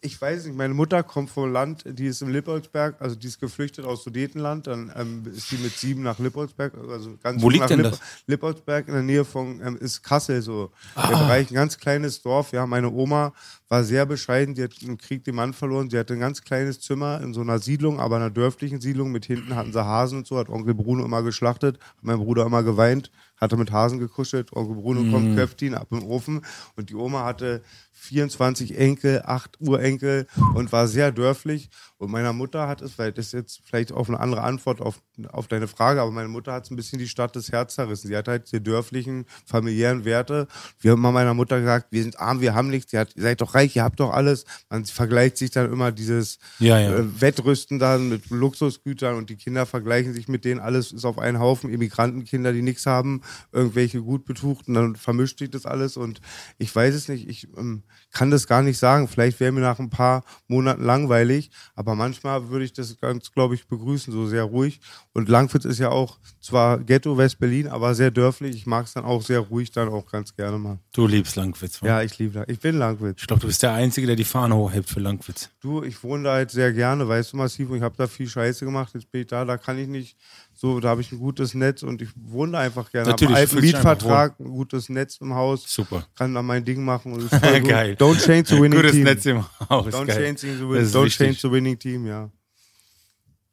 Ich weiß nicht, meine Mutter kommt vom Land, die ist im Lippolsberg, also die ist geflüchtet aus Sudetenland, dann ähm, ist sie mit sieben nach Lippolsberg, also ganz Wo liegt nach denn Lipp das? Lippolsberg in der Nähe von, ähm, ist Kassel so. Ah. Der Bereich, ein ganz kleines Dorf, ja, meine Oma war sehr bescheiden, die hat im Krieg den Mann verloren, sie hatte ein ganz kleines Zimmer in so einer Siedlung, aber einer dörflichen Siedlung, mit hinten hatten sie Hasen und so, hat Onkel Bruno immer geschlachtet, hat mein Bruder immer geweint, hatte mit Hasen gekuschelt, Onkel Bruno Mhm. kommt, köpft ihn ab im Ofen und die Oma hatte 24 Enkel, 8 Urenkel und war sehr dörflich. Und meiner Mutter hat es, weil das ist jetzt vielleicht auch eine andere Antwort auf, auf deine Frage, aber meine Mutter hat es ein bisschen die Stadt des Herz zerrissen. Sie hat halt die dörflichen, familiären Werte. Wir haben immer meiner Mutter gesagt, wir sind arm, wir haben nichts. Sie hat, ihr seid doch reich, ihr habt doch alles. Man vergleicht sich dann immer dieses Ja, ja. Äh, Wettrüsten dann mit Luxusgütern und die Kinder vergleichen sich mit denen. Alles ist auf einen Haufen. Immigrantenkinder, die nichts haben, irgendwelche gut betuchten, dann vermischt sich das alles und ich weiß es nicht. Ich ähm, kann das gar nicht sagen. Vielleicht wäre mir nach ein paar Monaten langweilig, aber manchmal würde ich das ganz, glaube ich, begrüßen, so sehr ruhig. Und Langwitz ist ja auch zwar Ghetto West-Berlin, aber sehr dörflich. Ich mag es dann auch sehr ruhig, dann auch ganz gerne mal. Du liebst Langwitz. wa? Ja, ich liebe Lang- Ich bin Langwitz. Ich glaube, du bist der Einzige, der die Fahne hochhebt für Langwitz. Du, ich wohne da halt sehr gerne, weißt du, massiv, und ich habe da viel Scheiße gemacht. Jetzt bin ich da, da kann ich nicht so, da habe ich ein gutes Netz und ich wohne einfach gerne. Natürlich, einen Mietvertrag, ein gutes Netz im Haus. Super. Kann da mein Ding machen. Und ist voll gut. Geil. Don't change the winning Gutes team. Netz im Haus. Don't, Geil. change the, win don't change the winning team, ja.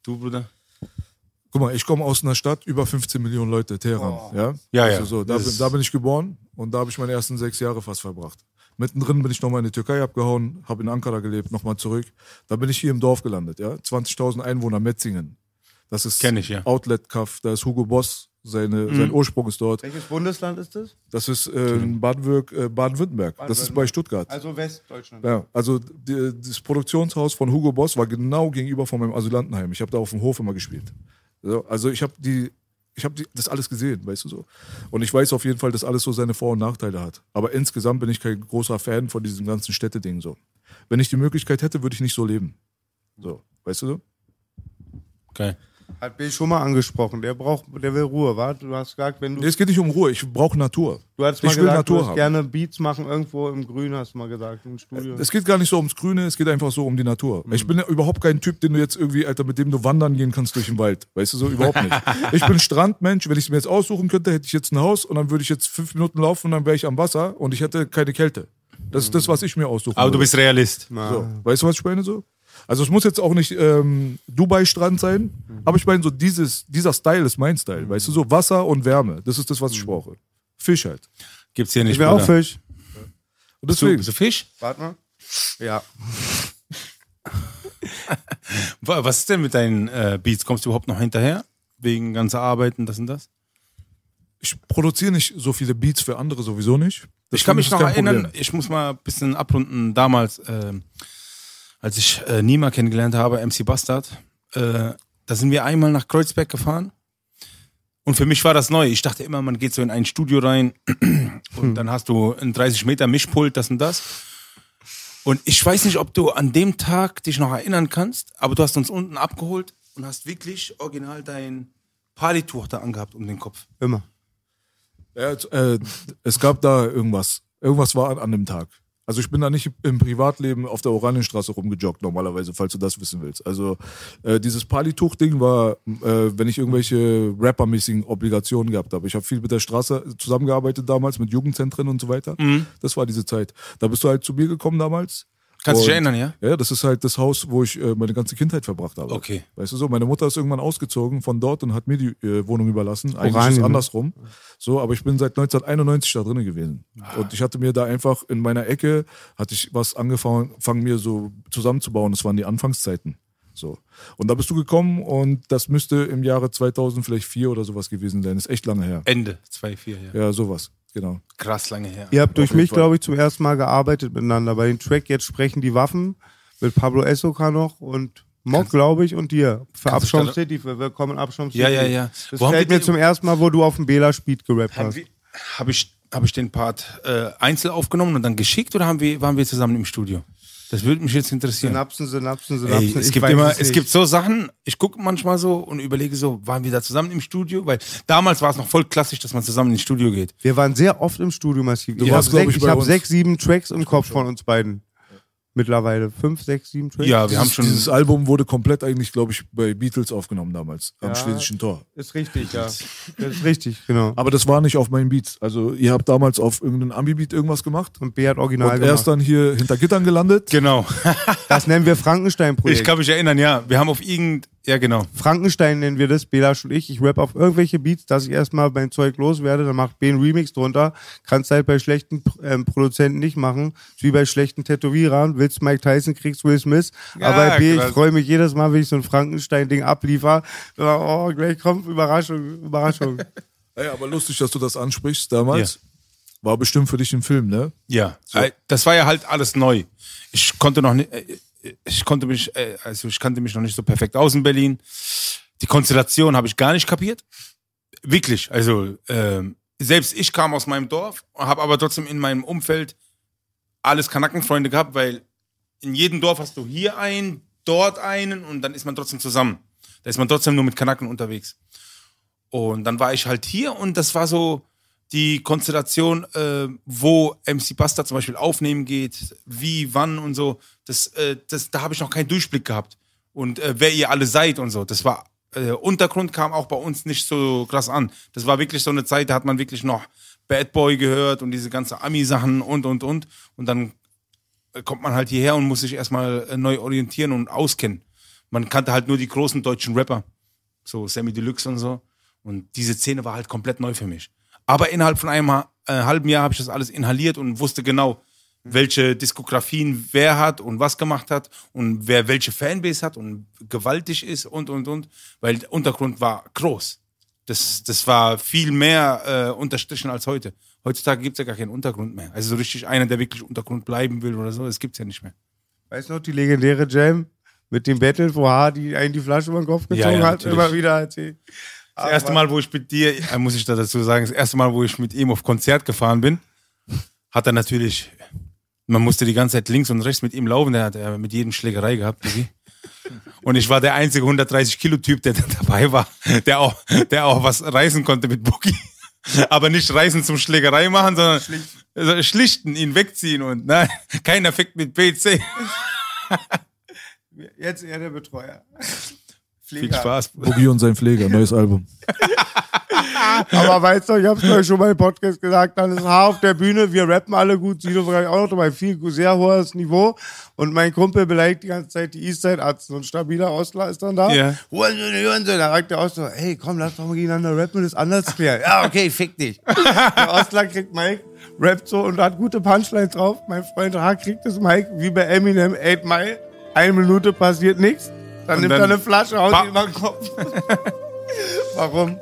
Du, Bruder? Guck mal, ich komme aus einer Stadt, über 15 Millionen Leute, Teheran. Ja, Ja, also ja. So, da, bin, da bin ich geboren und da habe ich meine ersten sechs Jahre fast verbracht. Mittendrin bin ich nochmal in die Türkei abgehauen, habe in Ankara gelebt, nochmal zurück. Da bin ich hier im Dorf gelandet, ja. 20.000 Einwohner, Metzingen. Das ist Kenn ich, ja. Mhm. Outlet Cuff, da ist Hugo Boss, seine, sein Ursprung ist dort. Welches Bundesland ist das? Das ist äh, in Baden-Würg- äh, Baden-Württemberg. das ist bei Stuttgart. Also Westdeutschland. Ja, also die, das Produktionshaus von Hugo Boss war genau gegenüber von meinem Asylantenheim. Ich habe da auf dem Hof immer gespielt. So, also ich habe die ich habe das alles gesehen, weißt du so. Und ich weiß auf jeden Fall, dass alles so seine Vor- und Nachteile hat. Aber insgesamt bin ich kein großer Fan von diesem ganzen Städteding so. Wenn ich die Möglichkeit hätte, würde ich nicht so leben. So, weißt du so? Geil. Hat Bill schon mal angesprochen. Der braucht, der will Ruhe, warte. Du hast gesagt, wenn du. Nee, es geht nicht um Ruhe, ich brauche Natur. du hast mal ich will gesagt, Natur du hast gerne Beats machen irgendwo im Grün, hast du mal gesagt, im Studio. Es geht gar nicht so ums Grüne, es geht einfach so um die Natur. Mhm. Ich bin ja überhaupt kein Typ, den du jetzt irgendwie, Alter, mit dem du wandern gehen kannst durch den Wald. Weißt du so, überhaupt nicht. Ich bin Strandmensch, wenn ich es mir jetzt aussuchen könnte, hätte ich jetzt ein Haus und dann würde ich jetzt fünf Minuten laufen und dann wäre ich am Wasser und ich hätte keine Kälte. Das ist das, was ich mir aussuchen Aber du würde. bist Realist. So, weißt du, was ich meine so? Also es muss jetzt auch nicht ähm, Dubai-Strand sein, aber ich meine so dieses, dieser Style ist mein Style, weißt du, so Wasser und Wärme, das ist das, was ich brauche. Fisch halt. Gibt's hier nicht. ich will auch. Fisch. Und Bist du, deswegen, bist du Fisch? Warte mal. Ja. Wa- Was ist denn mit deinen äh, Beats? Kommst du überhaupt noch hinterher? Wegen ganzer Arbeiten, das und das? ich produziere nicht so viele Beats für andere sowieso nicht. Ich kann Deswegen mich noch erinnern, Problem. ich muss mal ein bisschen abrunden. Damals, ähm, als ich äh, Nima kennengelernt habe, MC Bastard, äh, da sind wir einmal nach Kreuzberg gefahren. Und für mich war das neu. Ich dachte immer, man geht so in ein Studio rein und dann hast du ein 30 Meter Mischpult, das und das. Und ich weiß nicht, ob du an dem Tag dich noch erinnern kannst, aber du hast uns unten abgeholt und hast wirklich original dein Partytuch da angehabt um den Kopf. Immer. Ja, es, äh, es gab da irgendwas. Irgendwas war an, an dem Tag. Also ich bin da nicht im Privatleben auf der Oranienstraße rumgejoggt normalerweise, falls du das wissen willst. Also äh, dieses Palituch-Ding war, äh, wenn ich irgendwelche rappermäßigen Obligationen gehabt habe. Ich habe viel mit der Straße zusammengearbeitet damals, mit Jugendzentren und so weiter. Das war diese Zeit. Da bist du halt zu mir gekommen damals. Kannst du dich erinnern, ja? Ja, das ist halt das Haus, wo ich äh, meine ganze Kindheit verbracht habe. Okay. Weißt du so, meine Mutter ist irgendwann ausgezogen von dort und hat mir die äh, Wohnung überlassen. Eigentlich ist Oranien, es ne? andersrum. So, aber ich bin seit 1991 da drinnen gewesen. Und ich hatte mir da einfach in meiner Ecke, hatte ich was angefangen, fangen mir so zusammenzubauen. Das waren die Anfangszeiten. So. Und da bist du gekommen und das müsste im Jahre 2000 vielleicht vier oder sowas gewesen sein. ist echt lange her. Ende 2-4, ja. Ja, sowas. Genau. Krass lange her. Ihr habt durch mich, glaube ich, zum ersten Mal gearbeitet miteinander. Bei dem Track Jetzt sprechen die Waffen mit Pablo Essoka noch und Mock, glaube ich, und dir. Für Abschaum City, für Willkommen Abschaum City. Ja, ja, ja. Das Wo fällt mir die- zum ersten Mal, wo du auf dem Bela Speed gerappt hast. Habe ich, hab ich den Part äh, einzeln aufgenommen und dann geschickt oder haben wir, waren wir zusammen im Studio? Das würde mich jetzt interessieren. Synapsen, Synapsen, Synapsen. Ey, es ich gibt weiß immer, es es gibt so Sachen, ich gucke manchmal so und überlege so, waren wir da zusammen im Studio? Weil damals war es noch voll klassisch, dass man zusammen ins Studio geht. Wir waren sehr oft im Studio massiv. Du ich warst, habe glaub sechs, ich, ich bei hab uns. sechs, sieben Tracks im Kopf von uns beiden. Mittlerweile. Fünf, sechs, sieben Tracks. Ja, wir haben Dieses, schon. dieses Album wurde komplett eigentlich, glaube ich, bei Beatles aufgenommen damals, am Ja. Schlesischen Tor. Ist richtig, ja. Das ist richtig, genau. Aber das war nicht auf meinen Beats. Also ihr habt damals auf irgendeinem Ambi-Beat irgendwas gemacht Und B hat original und er ist dann hier hinter Gittern gelandet. genau. Das nennen wir Frankenstein-Projekt. Ich kann mich erinnern, ja. Wir haben auf irgend. Ja, genau. Frankenstein nennen wir das, Belasch und ich. Ich rap auf irgendwelche Beats, dass ich erstmal mein Zeug loswerde, dann macht B ein Remix drunter. Kannst halt bei schlechten ähm, Produzenten nicht machen. Wie bei schlechten Tätowierern. Willst Mike Tyson, kriegst Will Smith. Ja, Aber bei B, ich krass. freue mich jedes Mal, wenn ich so ein Frankenstein-Ding abliefer. Oh, gleich kommt Überraschung, Überraschung. Ey, aber lustig, dass du das ansprichst damals. War bestimmt für dich ein Film, ne? Ja. Äh, Das war ja halt alles neu. Ich konnte noch nicht. Ich konnte mich, äh, also ich kannte mich noch nicht so perfekt aus in Berlin. Die Konstellation habe ich gar nicht kapiert. Wirklich. Also ähm, selbst ich kam aus meinem Dorf, habe aber trotzdem in meinem Umfeld alles Kanackenfreunde gehabt, weil in jedem Dorf hast du hier einen, dort einen und dann ist man trotzdem zusammen. Da ist man trotzdem nur mit Kanaken unterwegs. Und dann war ich halt hier und das war so die Konstellation, äh, wo MC Basta zum Beispiel aufnehmen geht, wie, wann und so. Das, äh, das, da habe ich noch keinen Durchblick gehabt. Und äh, wer ihr alle seid und so. Das war, äh, Untergrund kam auch bei uns nicht so krass an. Das war wirklich so eine Zeit, da hat man wirklich noch Bad Boy gehört und diese ganze Ami-Sachen und, und, und. Und dann äh, kommt man halt hierher und muss sich erstmal äh, neu orientieren und auskennen. Man kannte halt nur die großen deutschen Rapper, so Sammy Deluxe und so. Und diese Szene war halt komplett neu für mich. Aber innerhalb von einem äh, halben Jahr habe ich das alles inhaliert und wusste genau, welche Diskografien wer hat und was gemacht hat und wer welche Fanbase hat und gewaltig ist und, und, und. Weil der Untergrund war groß. Das, das war viel mehr äh, unterstrichen als heute. Heutzutage gibt es ja gar keinen Untergrund mehr. Also so richtig einer, der wirklich Untergrund bleiben will oder so, das gibt's ja nicht mehr. Weißt du noch, die legendäre Jam mit dem Battle, wo Hardy einen die Flasche über den Kopf gezogen Ja, ja, hat, immer wieder erzählt. Das erste Mal, wo ich mit dir, äh, muss ich da dazu sagen, das erste Mal, wo ich mit ihm auf Konzert gefahren bin, hat er natürlich, man musste die ganze Zeit links und rechts mit ihm laufen, der hat ja mit jedem Schlägerei gehabt. Und ich war der einzige 130 Kilo Typ, der da dabei war, der auch, der auch was reißen konnte mit Boogie. Aber nicht reißen zum Schlägerei machen, sondern schlichten, schlichten ihn wegziehen und nein, kein Effekt mit PC. Jetzt eher der Betreuer. Viel Spaß. Boogie und sein Pfleger, neues Album. Aber weißt du, ich hab's euch schon mal im Podcast gesagt, dann ist Haar auf der Bühne, wir rappen alle gut, Sido war auch noch dabei, viel, sehr hohes Niveau. Und mein Kumpel beleidigt die ganze Zeit die Eastside Arzt, so ein stabiler Ostler ist dann da. Hurensohn. Da sagt der Ostler, hey, komm, lass doch mal gegeneinander rappen und das anders klären. Ja, okay, fick dich. der Ostler kriegt Mike, rappt so und hat gute Punchlines drauf. Mein Freund H kriegt das Mike, wie bei Eminem, 8 Mile. Eine Minute passiert nichts. Dann nimmt er eine Flasche, haut ihn über den Kopf. Warum?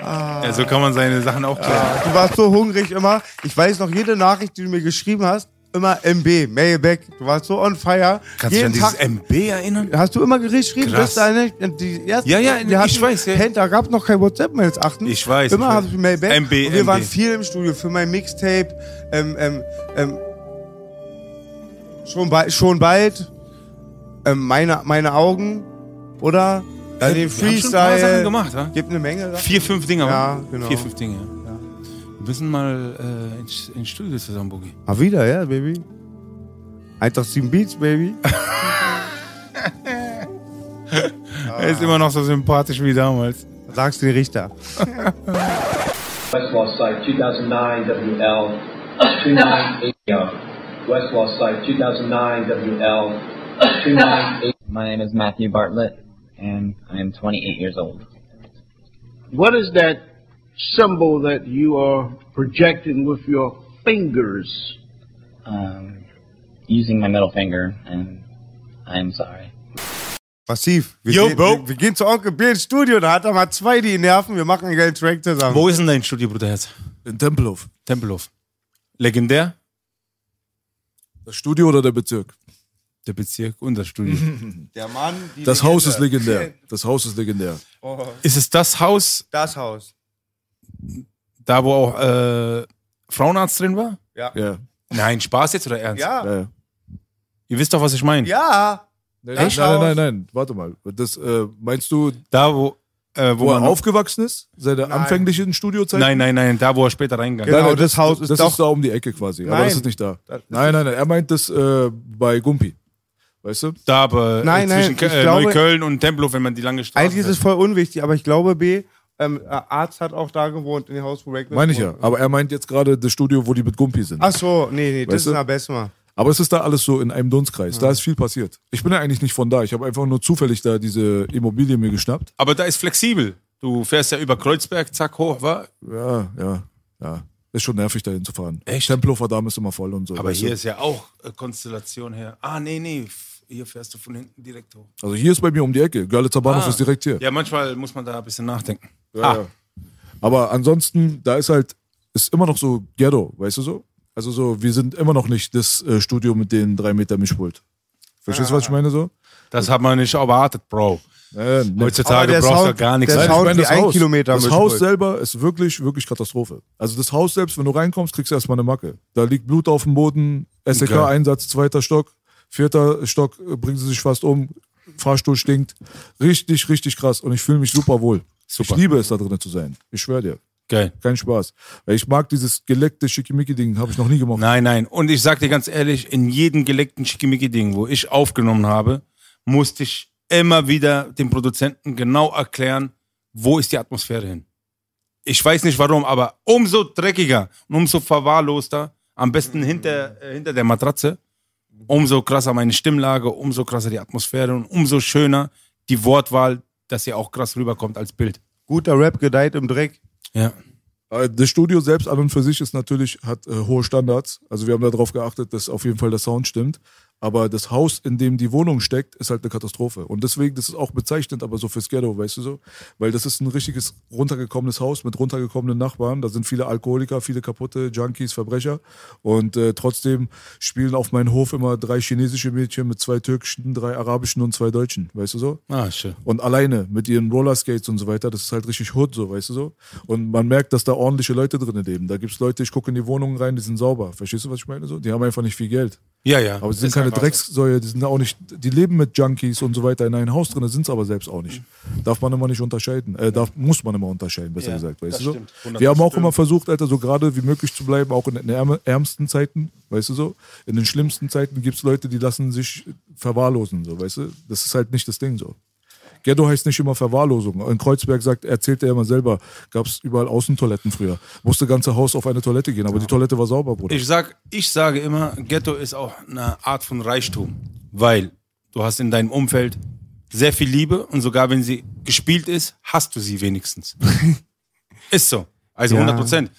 Ja, so kann man seine Sachen auch klären. Du warst so hungrig immer. Ich weiß noch, jede Nachricht, die du mir geschrieben hast, immer MB, Mailback. Du warst so on fire. Kannst du dich an dieses Tag MB erinnern? hast du immer geschrieben, Krass. bis deine, die erste, Ja, ja, wir ich weiß, ja. Hey, da gab noch kein WhatsApp meines Erachtens. Ich weiß, Immer habe ich Mailback. MB, und wir MB. waren viel im Studio für mein Mixtape. Ähm, ähm, ähm, schon, bald, schon bald. Ähm, meine, meine Augen. Oder? Dann den Freestyle. Sachen gemacht, ja? Gibt eine Menge. Sachen. Vier, fünf Dinger. Ja, genau. Vier, fünf Dinge. Ja. Wir müssen mal äh, ins, ins Studio zusammen, Boogie. Mal wieder, ja, Baby. 187 Beats, Baby. Er ist immer noch so sympathisch wie damals. Sagst du den Richter. Westlaw Site 2009 WL 298 Westlaw Site 2009 WL 298 My name is Matthew Bartlett, and I am 28 years old. What is that symbol that you are projecting with your fingers? Um, using my middle finger, and I am sorry. Massiv. Wir, Yo, gehen, Bro. wir, wir gehen zu Onkel B ins Studio, da hat er mal zwei, die ihn nerven. Wir machen einen geilen Track zusammen. Wo ist denn dein Studio, Bruderherz? In Tempelhof. Tempelhof. Legendär? Das Studio oder der Bezirk? Der Bezirk und das Studio. Der Mann, die Das Legende. Haus ist legendär. Das Haus ist legendär. Oh, ist es das Haus, das Haus. da wo auch äh, Frauenarzt drin war? Ja. Nein, Spaß jetzt oder ernst? Ja. Ja, ja. Ihr wisst doch, was ich meine. Ja. Nein, Das nein, nein, nein, nein, warte mal. Das, äh, meinst du, Da, wo, äh, wo, wo er aufgewachsen ist? Seine anfänglichen Studiozeiten? Nein, nein, nein, da, wo er später reingegangen Genau, ist. Nein, nein, das Haus ist das doch- ist da um die Ecke quasi. Aber Nein. das ist nicht da. Das Nein, nein, nein. Er meint das äh, bei Gumpi. Weißt du? Da, aber Nein, äh, nein, zwischen ich äh, glaube- Neukölln und Tempelhof, wenn man die lange Straße Eigentlich ist es voll unwichtig, aber ich glaube, B, ähm, äh, Arzt hat auch da gewohnt, in dem Haus, wo Reckless Meine ich ja. Aber er meint jetzt gerade das Studio, wo die mit Gumpi sind. Ach so, nee, nee, das Weißt ist du? in Abesma. Aber es ist da alles so in einem Dunstkreis. Da ist viel passiert. Ich bin ja eigentlich nicht von da. Ich habe einfach nur zufällig da diese Immobilie mir geschnappt. Aber da ist flexibel. Du fährst ja über Kreuzberg, zack, hoch, war. Ja, ja, ja. Ist schon nervig, dahin zu fahren. Echt? Tempelhofer Damm ist immer voll und so. Aber weißt hier du? ist ja auch äh, Konstellation her. Ah, nee, nee. Hier fährst du von hinten direkt hoch. Also hier ist bei mir um die Ecke. Görlitzer Bahnhof Ah. ist direkt hier. Ja, manchmal muss man da ein bisschen nachdenken. Ja, Ah. ja. Aber ansonsten, da ist halt, ist immer noch so Ghetto, weißt du so? Also so, wir sind immer noch nicht das äh, Studio mit den drei Meter Mischpult. Verstehst du, was ich meine so? Das hat man nicht erwartet, Bro. Äh. Heutzutage brauchst du Sound- gar nichts. der Ich meine, wie ein Kilometer das. Haus selber ist wirklich, wirklich Katastrophe. Also das Haus selbst, wenn du reinkommst, kriegst du erstmal eine Macke. Da liegt Blut auf dem Boden, SEK-Einsatz, zweiter Stock, vierter Stock, äh, bringen sie sich fast um, Fahrstuhl stinkt. Richtig, richtig krass. Und ich fühle mich super wohl. Super. Ich liebe es, da drinnen zu sein. Ich schwöre dir. Geil. Kein Spaß. Weil ich mag dieses geleckte Schickimicki-Ding, habe ich noch nie gemacht. Nein, nein. Und ich sag dir ganz ehrlich, in jedem geleckten Schickimicki-Ding, wo ich aufgenommen habe, musste ich immer wieder dem Produzenten genau erklären, wo ist die Atmosphäre hin. Ich weiß nicht warum, aber umso dreckiger und umso verwahrloster, am besten hinter, äh, hinter der Matratze, umso krasser meine Stimmlage, umso krasser die Atmosphäre und umso schöner die Wortwahl, dass sie auch krass rüberkommt als Bild. Guter Rap gedeiht im Dreck. Ja. Äh, Das Studio selbst an und für sich ist natürlich, hat äh, hohe Standards. Also wir haben darauf geachtet, dass auf jeden Fall der Sound stimmt. Aber das Haus, in dem die Wohnung steckt, ist halt eine Katastrophe. Und deswegen, das ist auch bezeichnend, aber so fürs Ghetto, weißt du so? Weil das ist ein richtiges runtergekommenes Haus mit runtergekommenen Nachbarn. Da sind viele Alkoholiker, viele kaputte Junkies, Verbrecher. Und äh, trotzdem spielen auf meinem Hof immer drei chinesische Mädchen mit zwei türkischen, drei arabischen und zwei deutschen, weißt du so? Ah, schön. Und alleine mit ihren Rollerskates und so weiter, das ist halt richtig Hood, so, weißt du so? Und man merkt, dass da ordentliche Leute drin leben. Da gibt's Leute, ich gucke in die Wohnungen rein, die sind sauber. Verstehst du, was ich meine? So? Die haben einfach nicht viel Geld. Ja, ja. Aber sie sind keine. Dreckssäue, die sind auch nicht, die leben mit Junkies und so weiter in einem Haus drin, sind es aber selbst auch nicht. Darf man immer nicht unterscheiden. Äh, darf, muss man immer unterscheiden, besser Ja, gesagt, weißt du so? stimmt. 100 Wir haben auch stimmt. immer versucht, Alter, so gerade wie möglich zu bleiben, auch in den ärm- ärmsten Zeiten, weißt du so? In den schlimmsten Zeiten gibt es Leute, die lassen sich verwahrlosen, so, weißt du? Das ist halt nicht das Ding so. Ghetto heißt nicht immer Verwahrlosung. In Kreuzberg sagt, erzählt er immer selber, gab es überall Außentoiletten früher. Musste ganze Haus auf eine Toilette gehen, aber die Toilette war sauber, Bruder. Ich, sag, ich sage immer, Ghetto ist auch eine Art von Reichtum, weil du hast in deinem Umfeld sehr viel Liebe und sogar wenn sie gespielt ist, hast du sie wenigstens. ist so. Also Ja. 100 Prozent.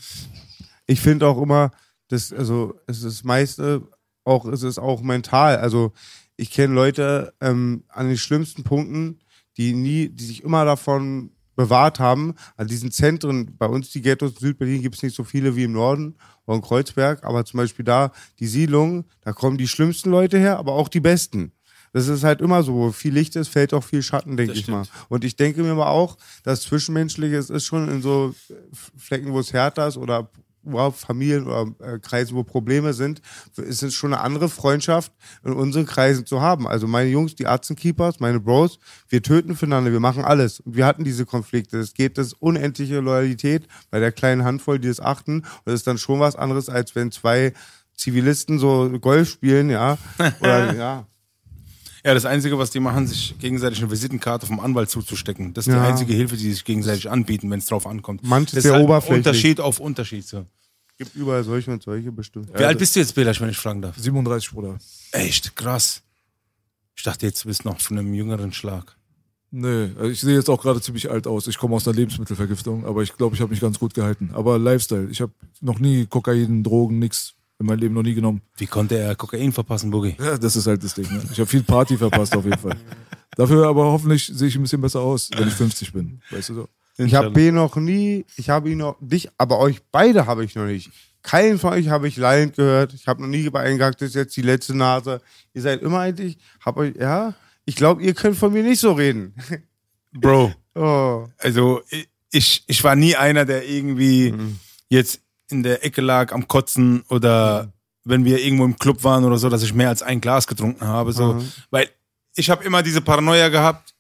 ich finde auch immer, das, also es ist das meiste auch, es ist auch mental. Also ich kenne Leute ähm, an den schlimmsten Punkten, die nie, die sich immer davon bewahrt haben. An diesen Zentren, bei uns die Ghettos in Südberlin gibt es nicht so viele wie im Norden oder in Kreuzberg, aber zum Beispiel da die Siedlung, da kommen die schlimmsten Leute her, aber auch die besten. Das ist halt immer so, wo viel Licht ist, fällt auch viel Schatten, denke Das ich mal. Und ich denke mir aber auch, dass Zwischenmenschliche, es ist schon in so Flecken, wo es härter ist oder Familien oder äh, Kreisen, wo Probleme sind, ist es schon eine andere Freundschaft in unseren Kreisen zu haben. Also meine Jungs, die Atzenkeepers, meine Bros, wir töten füreinander, wir machen alles. Und wir hatten diese Konflikte. Es geht das unendliche Loyalität bei der kleinen Handvoll, die es achten. Und das ist dann schon was anderes, als wenn zwei Zivilisten so Golf spielen, ja. Oder, ja. Ja, das Einzige, was die machen, sich gegenseitig eine Visitenkarte vom Anwalt zuzustecken. Das ist Ja. die einzige Hilfe, die sich gegenseitig anbieten, wenn es drauf ankommt. Manches ist sehr halt oberflächlich. Unterschied auf Unterschied. So. Gibt überall solche und solche bestimmt. Wie alt bist du jetzt, Belasch, wenn ich fragen darf? 37, Bruder. Echt, krass. Ich dachte jetzt, du bist noch von einem jüngeren Schlag. Nee, also ich sehe jetzt auch gerade ziemlich alt aus. Ich komme aus einer Lebensmittelvergiftung, aber ich glaube, ich habe mich ganz gut gehalten. Aber Lifestyle, ich habe noch nie Kokain, Drogen, nix in meinem Leben noch nie genommen. Wie konnte er Kokain verpassen, Boogie? Ja, das ist halt das Ding. Ne? Ich habe viel Party verpasst auf jeden Fall. Dafür aber hoffentlich sehe ich ein bisschen besser aus, wenn ich 50 bin. Weißt du so? Ich habe B noch nie, ich habe ihn noch, dich, aber euch beide habe ich noch nicht. Keinen von euch habe ich leidend gehört. Ich habe noch nie bei einem gesagt, das ist jetzt die letzte Nase. Ihr seid immer eigentlich, hab euch, ja, ich glaube, ihr könnt von mir nicht so reden. Bro, Oh. also ich, ich war nie einer, der irgendwie Mhm. jetzt in der Ecke lag am Kotzen oder wenn wir irgendwo im Club waren oder so, dass ich mehr als ein Glas getrunken habe. So. Mhm. Weil ich habe immer diese Paranoia gehabt,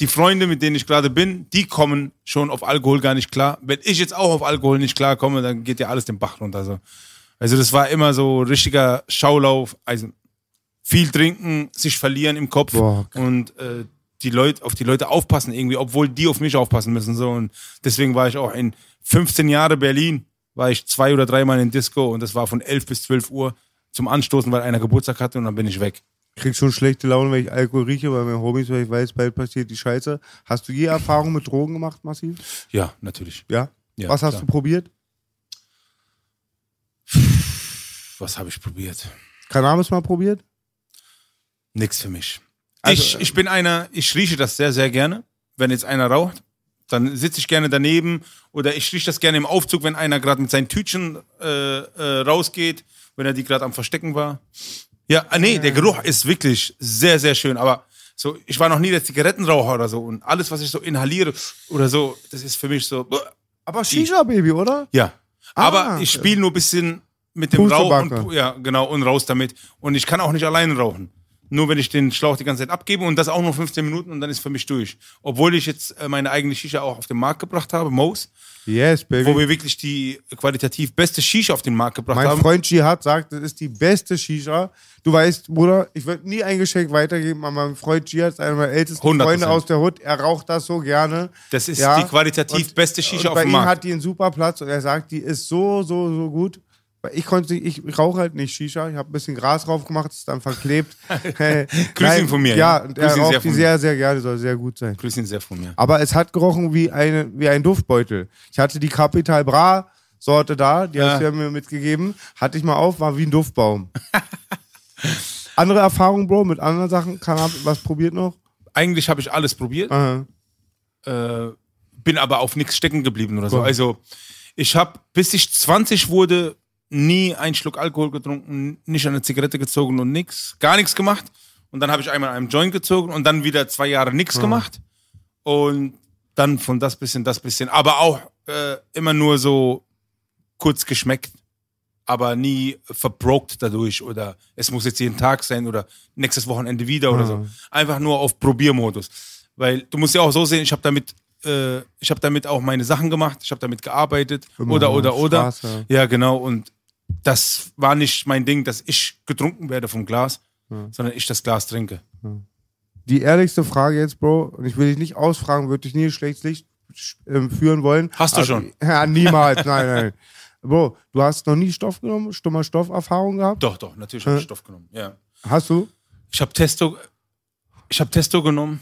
die Freunde, mit denen ich gerade bin, die kommen schon auf Alkohol gar nicht klar. Wenn ich jetzt auch auf Alkohol nicht klarkomme, dann geht ja alles den Bach runter. So. Also das war immer so richtiger Schaulauf. Also viel trinken, sich verlieren im Kopf Boah. und äh, die Leute auf die Leute aufpassen irgendwie, obwohl die auf mich aufpassen müssen so und deswegen war ich auch in 15 Jahre Berlin war ich zwei oder dreimal in Disco und das war von 11 bis 12 Uhr zum Anstoßen, weil einer Geburtstag hatte und dann bin ich weg. Krieg schon schlechte Laune, wenn ich Alkohol rieche, bei meinen Homies, weil ich weiß, bald passiert die Scheiße. Hast du je Erfahrung mit Drogen gemacht, massiv? Ja, natürlich. Ja? Ja, Was hast klar. du probiert? Was habe ich probiert? Cannabis mal probiert? Nix für mich. Also, ich, ich bin einer, ich rieche das sehr, sehr gerne. Wenn jetzt einer raucht, dann sitze ich gerne daneben oder ich rieche das gerne im Aufzug, wenn einer gerade mit seinen Tütchen äh, äh, rausgeht, wenn er die gerade am Verstecken war. Ja, ah, nee, der Geruch ist wirklich sehr, sehr schön, aber so, ich war noch nie der Zigarettenraucher oder so und alles, was ich so inhaliere oder so, das ist für mich so, Aber Shisha, Baby, oder? ja. Ah, Aber ich spiele nur ein bisschen mit dem Rauch Pustebacke. und, ja, genau, und raus damit. Und ich kann auch nicht alleine rauchen. Nur wenn ich den Schlauch die ganze Zeit abgebe und das auch nur 15 Minuten und dann ist für mich durch. Obwohl ich jetzt äh, meine eigene Shisha auch auf den Markt gebracht habe, Mose, Yes, Baby. wo wir wirklich die qualitativ beste Shisha auf den Markt gebracht Mein haben. Freund Jihad sagt, das ist die beste Shisha. Du weißt, Bruder, ich würde nie ein Geschenk weitergeben, aber mein Freund Jihad einer meiner ältesten 100%. Freunde aus der Hut. Er raucht das so gerne. Das ist Ja. die qualitativ Und- beste Shisha und auf bei dem ihm Markt. hat die einen super Platz und er sagt, die ist so, so, so gut. Ich konnte, ich, rauche halt nicht Shisha. Ich habe ein bisschen Gras drauf gemacht, ist dann verklebt. Grüß ihn von mir, Ja, und er sehr raucht von die sehr, sehr gerne, soll sehr gut sein. Grüß ihn sehr von mir. Aber es hat gerochen wie, eine, wie ein Duftbeutel. Ich hatte die Capital Bra Sorte da, die Ja. hast du ja mir mitgegeben. Hatte ich mal auf, war wie ein Duftbaum. andere Erfahrungen, Bro, mit anderen Sachen? Cannabis, was probiert noch? Eigentlich habe ich alles probiert. Äh, bin aber auf nichts stecken geblieben oder so. Cool. Also ich habe, bis ich 20 wurde, nie einen Schluck Alkohol getrunken, nicht eine Zigarette gezogen und nix, gar nichts gemacht. Und dann habe ich einmal einen Joint gezogen und dann wieder zwei Jahre nichts gemacht. Und dann von das bisschen, das bisschen. Aber auch äh, immer nur so kurz geschmeckt, aber nie verbrokt dadurch oder es muss jetzt jeden Tag sein oder nächstes Wochenende wieder oder so. Einfach nur auf Probiermodus. Weil du musst ja auch so sehen, ich habe damit, äh, ich habe damit auch meine Sachen gemacht, ich habe damit gearbeitet Immer oder oder oder. Straße. Ja, genau. Und das war nicht mein Ding, dass ich getrunken werde vom Glas, sondern ich das Glas trinke. Die ehrlichste Frage jetzt, Bro, und ich will dich nicht ausfragen, würde dich nie schlechtes Licht ähm, führen wollen. Hast du Also, schon? Ja, niemals, nein, nein. Bro, du hast noch nie Stoff genommen, stummer Stofferfahrung gehabt? Doch, doch, natürlich habe ich. Stoff genommen. Ja. Hast du? Ich habe Testo, ich habe Testo genommen,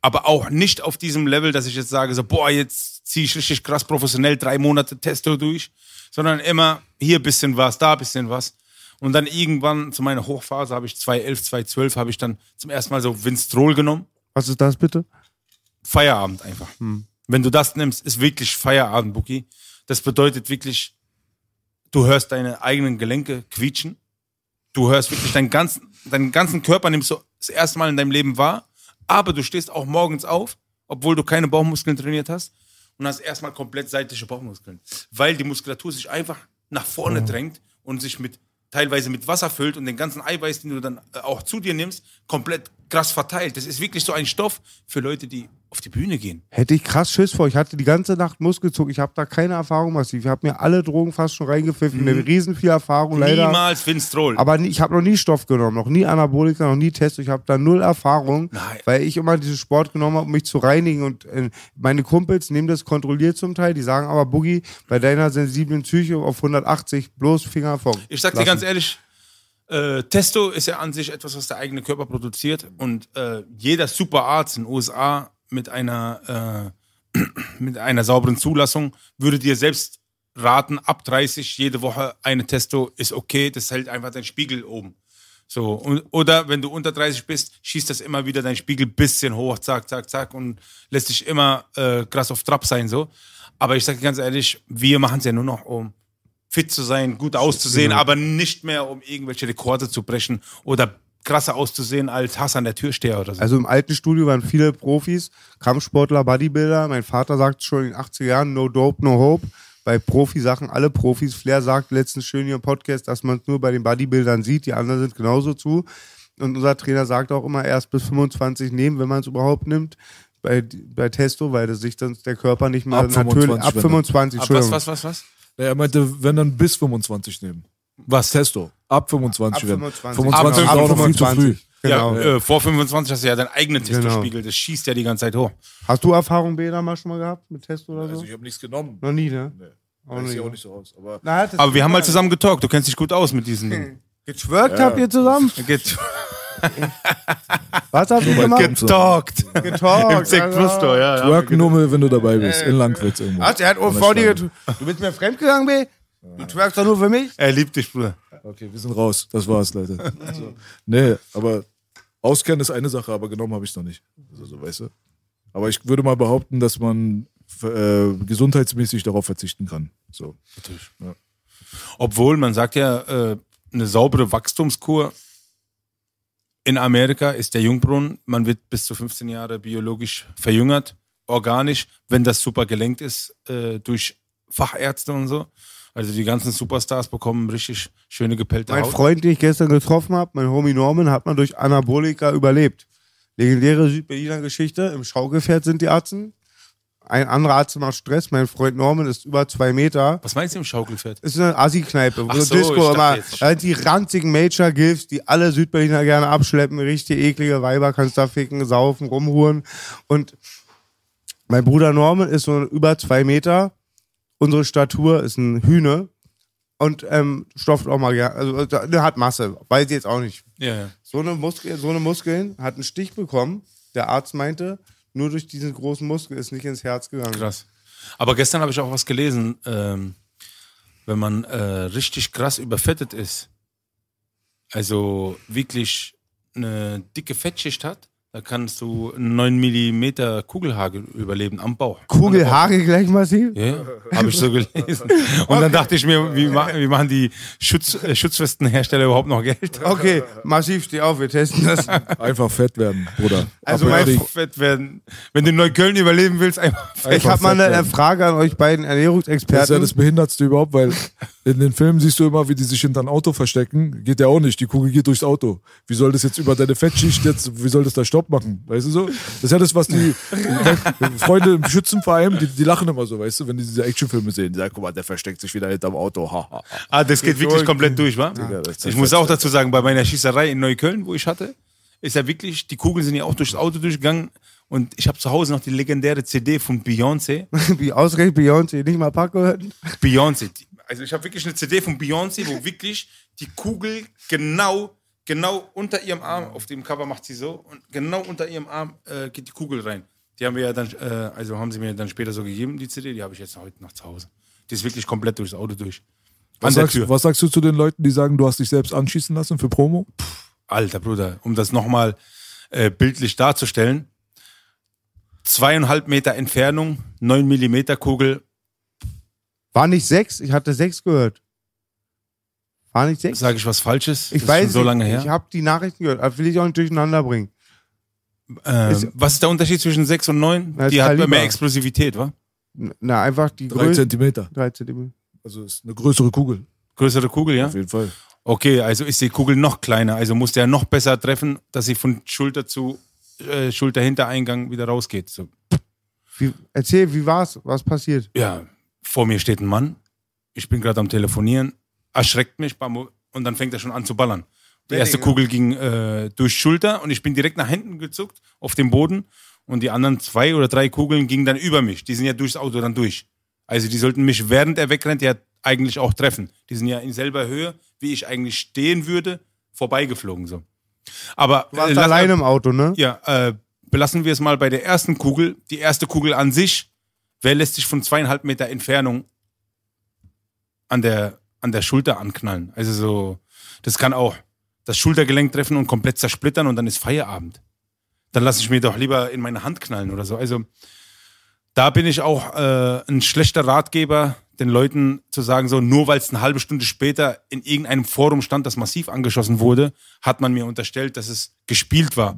aber auch nicht auf diesem Level, dass ich jetzt sage, so, boah, jetzt ziehe ich richtig krass professionell drei Monate Testo durch, sondern immer hier bisschen was, da bisschen was. Und dann irgendwann zu meiner Hochphase habe ich 2011, 2012 habe ich dann zum ersten Mal so Winstrol genommen. Was ist das bitte? Feierabend einfach. Wenn du das nimmst, ist wirklich Feierabend, Bookie. Das bedeutet wirklich, du hörst deine eigenen Gelenke quietschen. Du hörst wirklich deinen ganzen, deinen ganzen Körper nimmst du das erste Mal in deinem Leben wahr. Aber du stehst auch morgens auf, obwohl du keine Bauchmuskeln trainiert hast und hast erstmal komplett seitliche Bauchmuskeln. Weil die Muskulatur sich einfach nach vorne drängt und sich mit teilweise mit Wasser füllt und den ganzen Eiweiß, den du dann äh, auch zu dir nimmst, komplett krass verteilt. Das ist wirklich so ein Stoff für Leute, die auf die Bühne gehen. Hätte ich krass Schiss vor. Ich hatte die ganze Nacht Muskelzug. Ich habe da keine Erfahrung massiv. Ich habe mir alle Drogen fast schon reingepfiffen. Eine riesen viel Erfahrung, leider. Niemals Winstrol. Aber ich habe noch nie Stoff genommen, noch nie Anabolika, noch nie Testo. Ich habe da null Erfahrung, Nein. weil ich immer diesen Sport genommen habe, um mich zu reinigen. Und äh, meine Kumpels nehmen das kontrolliert zum Teil. Die sagen aber, Boogie, bei deiner sensiblen Psyche auf 180 bloß Finger vom. Ich sag dir ganz ehrlich, äh, Testo ist ja an sich etwas, was der eigene Körper produziert und äh, jeder Superarzt in den USA mit einer, äh, mit einer sauberen Zulassung würde dir selbst raten, ab 30 jede Woche eine Testo ist okay, das hält einfach deinen Spiegel oben. So, und, oder wenn du unter 30 bist, schießt das immer wieder dein Spiegel bisschen hoch, zack, zack, zack und lässt dich immer äh, krass auf Trab sein, so. Aber ich sage ganz ehrlich, wir machen es ja nur noch, um fit zu sein, gut auszusehen, Genau. aber nicht mehr, um irgendwelche Rekorde zu brechen oder krasser auszusehen als Hassan der Türsteher oder so. Also im alten Studio waren viele Profis, Kampfsportler, Bodybuilder. Mein Vater sagt schon in den 80er Jahren, no dope, no hope. Bei Profisachen alle Profis. Flair sagt letztens schön hier im Podcast, dass man es nur bei den Bodybuildern sieht. Die anderen sind genauso zu. Und unser Trainer sagt auch immer, erst bis 25 nehmen, wenn man es überhaupt nimmt. Bei, bei Testo, weil das sich dann der Körper nicht mehr Ab natürlich 25, ab wenn 25, Ab was, was, was, was? Er meinte, wenn dann bis 25 nehmen. Was? Testo. Ab 25 Ab werden. 25. 25 ist Ab auch noch viel zu früh. 25. Genau. Ja, äh, vor 25 hast du ja deinen eigenen Genau. Testospiegel, das schießt ja die ganze Zeit hoch. Hast du Erfahrung, Beda, mal schon mal gehabt mit Testo oder so? Also ich habe nichts genommen. Noch nie, ne? Nee. Auch Sieht nicht. auch nicht so aus. Aber Na, das- Aber wir haben mal zusammen getalkt, du kennst dich gut aus mit diesen Dingen. Getwerkt habt ihr zusammen? Get Was habt ihr gemacht? getalkt. Getalkt. Im Sekt Alter. Plus doch, ja. ja. Work nur mal, wenn du dabei bist. In Langwitz irgendwo. Was? Er hat vor dir. Du bist mir fremdgegangen, B? Du twerkst doch nur für mich? Er liebt dich, Bruder. Okay, wir sind raus. Das war's, Leute. So. Nee, aber auskennen ist eine Sache, aber genommen habe ich noch nicht. Also, so, weißt du? Aber ich würde mal behaupten, dass man äh, gesundheitsmäßig darauf verzichten kann. So. Obwohl, man sagt ja, äh, eine saubere Wachstumskur in Amerika ist der Jungbrunnen. Man wird bis zu 15 Jahre biologisch verjüngert, organisch, wenn das super gelenkt ist, äh, durch Fachärzte und so. Also die ganzen Superstars bekommen richtig schöne gepellte Mein Haut. Freund, den ich gestern getroffen habe, mein Homie Norman, hat man durch Anabolika überlebt. Legendäre Südberliner Geschichte. Im Schaugefährt sind die Arzten. Ein anderer Arzt macht Stress. Mein Freund Norman ist über zwei Meter. Was meinst du im Schaukelpferd? ist eine Assi-Kneipe, wo Ach so, Disco immer, sind die ranzigen Major-Gifts, die alle Südberliner gerne abschleppen, richtig eklige Weiber, kannst da ficken, saufen, rumhuren. Und mein Bruder Norman ist so über zwei Meter, unsere Statur ist ein Hühne und ähm, stofft auch mal gerne, also der hat Masse, weiß ich jetzt auch nicht. Ja, ja. So eine, Muskel, so eine Muskeln hat einen Stich bekommen, der Arzt meinte, nur durch diesen großen Muskel ist nicht ins Herz gegangen. Krass. Aber gestern habe ich auch was gelesen. Ähm, wenn man äh, richtig krass überfettet ist, also wirklich eine dicke Fettschicht hat, da kannst du einen 9 mm Kugelhagel überleben am Bauch. Kugelhaare gleich massiv? Ja, habe ich so gelesen. Und dann dachte ich mir, wie, ma wie machen die Schutz äh, Schutzwestenhersteller überhaupt noch Geld? Okay, massiv, steh auf, wir testen das. Einfach fett werden, Bruder. Also. Fr- Fett werden. Wenn du in Neukölln überleben willst, einfach fett. Ich habe mal eine werden. Frage an euch beiden Das ist ja Ernährungsexperten. das Behindertste überhaupt, weil in den Filmen siehst du immer, wie die sich hinter ein Auto verstecken. Geht ja auch nicht. Die Kugel geht durchs Auto. Wie soll das jetzt über deine Fettschicht jetzt, wie soll das da Stopp machen? Weißt du so? Das ist ja das, was die Freunde im Schützenverein, die, die lachen immer so, weißt du, wenn die diese Actionfilme sehen. Die sagen, guck mal, der versteckt sich wieder hinterm Auto. Ha, ha, ha. Ah, das geht wirklich komplett durch, wa? ist Ich muss auch dazu sagen, bei meiner Schießerei in Neukölln, wo ich hatte, ist ja wirklich, die Kugeln sind ja auch durchs Auto durchgegangen. Und ich habe zu Hause noch die legendäre CD von Beyoncé. Wie ausgerechnet Beyoncé, nicht mal Paco hören. Beyoncé. Also ich habe wirklich eine CD von Beyoncé, wo wirklich die Kugel genau, genau unter ihrem Arm, auf dem Cover macht sie so, und genau unter ihrem Arm äh, geht die Kugel rein. Die haben wir ja dann, äh, also haben sie mir dann später so gegeben, die CD, die habe ich jetzt heute noch zu Hause. Die ist wirklich komplett durchs Auto durch. Was sagst, was sagst du zu den Leuten, die sagen, du hast dich selbst anschießen lassen für Promo? Alter Bruder, um das nochmal äh, bildlich darzustellen. Zweieinhalb Meter Entfernung, 9 Millimeter Kugel. War nicht sechs? Ich hatte sechs gehört. War nicht sechs? Sage ich was Falsches? ich Das ist weiß schon so lange her. Ich habe die Nachrichten gehört. Das will ich auch nicht durcheinander bringen. Ähm, Ist- was ist der Unterschied zwischen 6 und 9? Na, das Die hat Kaliber. mehr Explosivität, wa? Na, einfach die Drei Größe. Zentimeter. Drei Zentimeter. Also ist eine größere Kugel. Größere Kugel, ja? Auf jeden Fall. Okay, also ist die Kugel noch kleiner. Also muss der noch besser treffen, dass sie von Schulter zu äh, Schulter-Hintereingang wieder rausgeht. So. Wie, erzähl, wie war's? Was passiert? Ja, vor mir steht ein Mann. Ich bin gerade am Telefonieren, erschreckt mich bam, und dann fängt er schon an zu ballern. Die erste Kugel ging äh, durch Schulter und ich bin direkt nach hinten gezuckt auf den Boden und die anderen zwei oder drei Kugeln gingen dann über mich. Die sind ja durchs Auto dann durch. Also die sollten mich, während er wegrennt, ja eigentlich auch treffen. Die sind ja in selber Höhe, wie ich eigentlich stehen würde, vorbeigeflogen so. Aber Du warst äh, alleine im Auto, ne? ja, äh, belassen wir es mal bei der ersten Kugel. Die erste Kugel an sich, wer lässt sich von zweieinhalb Meter Entfernung an der, an der Schulter anknallen? Also so, das kann auch das Schultergelenk treffen und komplett zersplittern und dann ist Feierabend. Dann lasse ich mir doch lieber in meine Hand knallen oder so. Also da bin ich auch äh, ein schlechter Ratgeber, den Leuten zu sagen, so nur weil es eine halbe Stunde später in irgendeinem Forum stand, das massiv angeschossen wurde, hat man mir unterstellt, dass es gespielt war.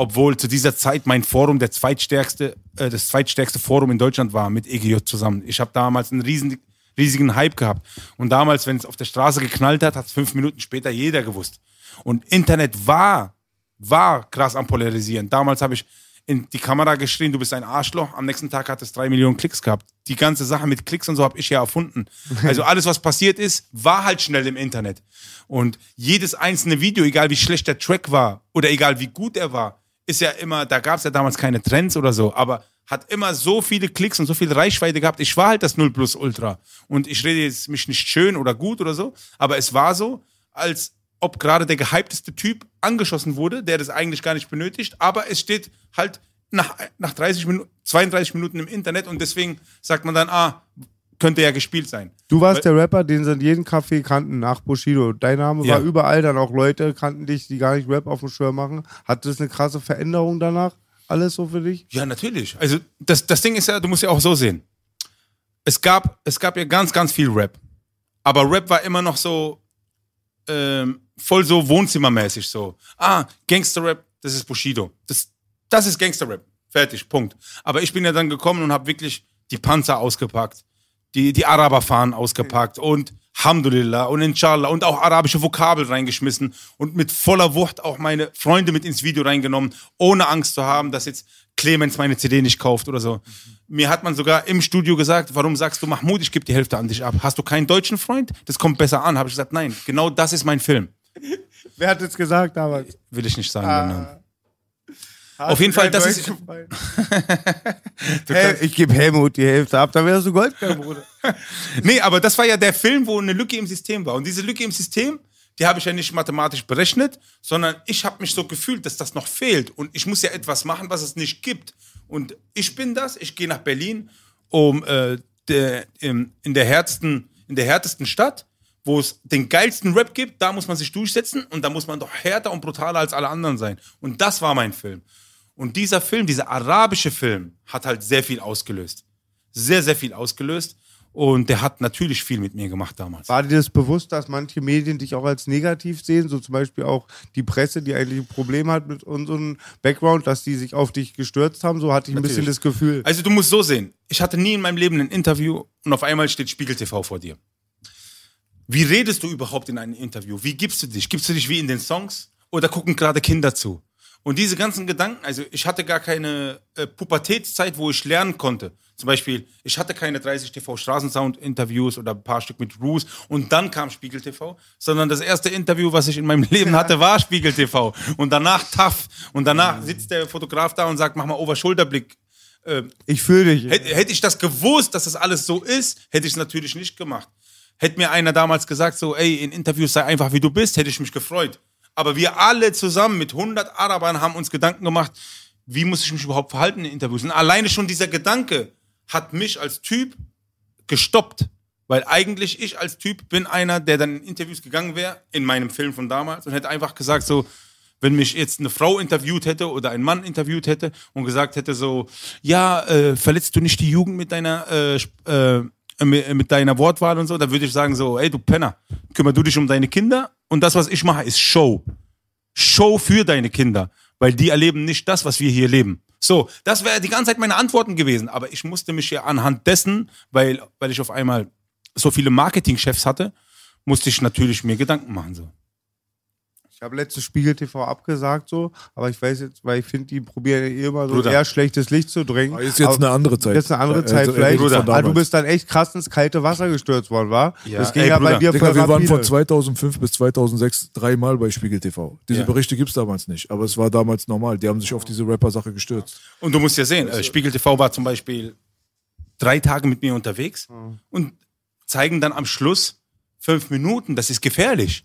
Obwohl zu dieser Zeit mein Forum der zweitstärkste, äh, das zweitstärkste Forum in Deutschland war mit EGJ zusammen. Ich habe damals einen riesen, riesigen Hype gehabt. Und damals, wenn es auf der Straße geknallt hat, hat es fünf Minuten später jeder gewusst. Und Internet war, war krass am Polarisieren. Damals habe ich in die Kamera geschrien, du bist ein Arschloch. Am nächsten Tag hat es drei Millionen Klicks gehabt. Die ganze Sache mit Klicks und so habe ich ja erfunden. Also alles, was passiert ist, war halt schnell im Internet. Und jedes einzelne Video, egal wie schlecht der Track war oder egal wie gut er war, ist ja immer, da gab es ja damals keine Trends oder so, aber hat immer so viele Klicks und so viel Reichweite gehabt. Ich war halt das 0 Plus Ultra. Und ich rede jetzt mich nicht schön oder gut oder so, aber es war so, als ob gerade der gehypteste Typ angeschossen wurde, der das eigentlich gar nicht benötigt, aber es steht halt nach, nach 30 Minuten, 32 Minuten im Internet und deswegen sagt man dann, ah, könnte ja gespielt sein. Du warst der Rapper, den sie in jedem Café kannten nach Bushido. Dein Name Ja. war überall, dann auch Leute kannten dich, die gar nicht Rap auf dem Schirm machen. Hat das eine krasse Veränderung danach? Alles so für dich? Ja, natürlich. Also das, das Ding ist ja, du musst ja auch so sehen. Es gab, es gab ja ganz, ganz viel Rap. Aber Rap war immer noch so ähm, voll so wohnzimmermäßig so. Ah, Gangster-Rap, das ist Bushido. Das, das ist Gangster-Rap. Fertig, Punkt. Aber ich bin ja dann gekommen und habe wirklich die Panzer ausgepackt, die, die Araberfahnen ausgepackt und Alhamdulillah und Inshallah und auch arabische Vokabel reingeschmissen und mit voller Wucht auch meine Freunde mit ins Video reingenommen, ohne Angst zu haben, dass jetzt Clemens meine CD nicht kauft oder so. Mir hat man sogar im Studio gesagt, warum sagst du Mahmoud, ich gebe die Hälfte an dich ab. Hast du keinen deutschen Freund? Das kommt besser an. Habe ich gesagt, nein, genau das ist mein Film. Wer hat das gesagt damals? Will ich nicht sagen. Ah. Namen. Auf jeden Fall, das ist. Hey, ich gebe Helmut die Hälfte ab, dann wärst du Goldberg, Bruder. Nee, aber das war ja der Film, wo eine Lücke im System war. Und diese Lücke im System, die habe ich ja nicht mathematisch berechnet, sondern ich habe mich so gefühlt, dass das noch fehlt. Und ich muss ja etwas machen, was es nicht gibt. Und ich bin das, ich gehe nach Berlin, um äh, der, im, in, der härtesten, in der härtesten Stadt, wo es den geilsten Rap gibt, da muss man sich durchsetzen und da muss man doch härter und brutaler als alle anderen sein. Und das war mein Film. Und dieser Film, dieser arabische Film, hat halt sehr viel ausgelöst. Sehr, sehr viel ausgelöst. Und der hat natürlich viel mit mir gemacht damals. War dir das bewusst, dass manche Medien dich auch als negativ sehen? So zum Beispiel auch die Presse, die eigentlich ein Problem hat mit unserem Background, dass die sich auf dich gestürzt haben. So hatte ich ein bisschen das Gefühl. Also du musst so sehen, ich hatte nie in meinem Leben ein Interview und auf einmal steht Spiegel TV vor dir. Wie redest du überhaupt in einem Interview? Wie gibst du dich? Gibst du dich wie in den Songs oder gucken gerade Kinder zu? Und diese ganzen Gedanken, also ich hatte gar keine äh, Pubertätszeit, wo ich lernen konnte. Zum Beispiel, ich hatte keine 30 TV Straßensound-Interviews oder ein paar Stück mit Bruce und dann kam Spiegel TV, sondern das erste Interview, was ich in meinem Leben hatte, war Spiegel TV. Und danach TAF. Und danach sitzt der Fotograf da und sagt, mach mal Oberschulterblick. Äh, Ich fühle dich. Hätte, hätte ich das gewusst, dass das alles so ist, hätte ich es natürlich nicht gemacht. Hätte mir einer damals gesagt, so, ey, in Interviews sei einfach wie du bist, hätte ich mich gefreut. Aber wir alle zusammen mit 100 Arabern haben uns Gedanken gemacht, wie muss ich mich überhaupt verhalten in Interviews? Und alleine schon dieser Gedanke hat mich als Typ gestoppt. Weil eigentlich ich als Typ bin einer, der dann in Interviews gegangen wäre, in meinem Film von damals, und hätte einfach gesagt, so, wenn mich jetzt eine Frau interviewt hätte oder ein Mann interviewt hätte und gesagt hätte so, ja, äh, verletzt du nicht die Jugend mit deiner äh, äh, mit, mit deiner Wortwahl und so, dann würde ich sagen so, ey du Penner, kümmer du dich um deine Kinder und das, was ich mache, ist Show. Show für deine Kinder, weil die erleben nicht das, was wir hier leben. So, das wäre die ganze Zeit meine Antworten gewesen, aber ich musste mich ja anhand dessen, weil, weil ich auf einmal so viele Marketingchefs hatte, musste ich natürlich mir Gedanken machen. So. Ich habe letztes Spiegel TV abgesagt, so, aber ich weiß jetzt, weil ich finde, die probieren ja immer so Bruder. eher schlechtes Licht zu bringen. Ist jetzt Aber- eine andere Zeit. Jetzt eine andere Ja, Zeit also, vielleicht. Bruder, aber du bist dann echt krass ins kalte Wasser gestürzt worden, war? Ja, das ging ey, ja bei dir Digga, wir waren von rapide. 2005 bis 2006 dreimal bei Spiegel TV. Diese Ja. Berichte gibt's damals nicht, aber es war damals normal. Die haben sich auf diese Rapper-Sache gestürzt. Und du musst ja sehen, äh, Spiegel TV war zum Beispiel drei Tage mit mir unterwegs und zeigen dann am Schluss fünf Minuten. Das ist gefährlich.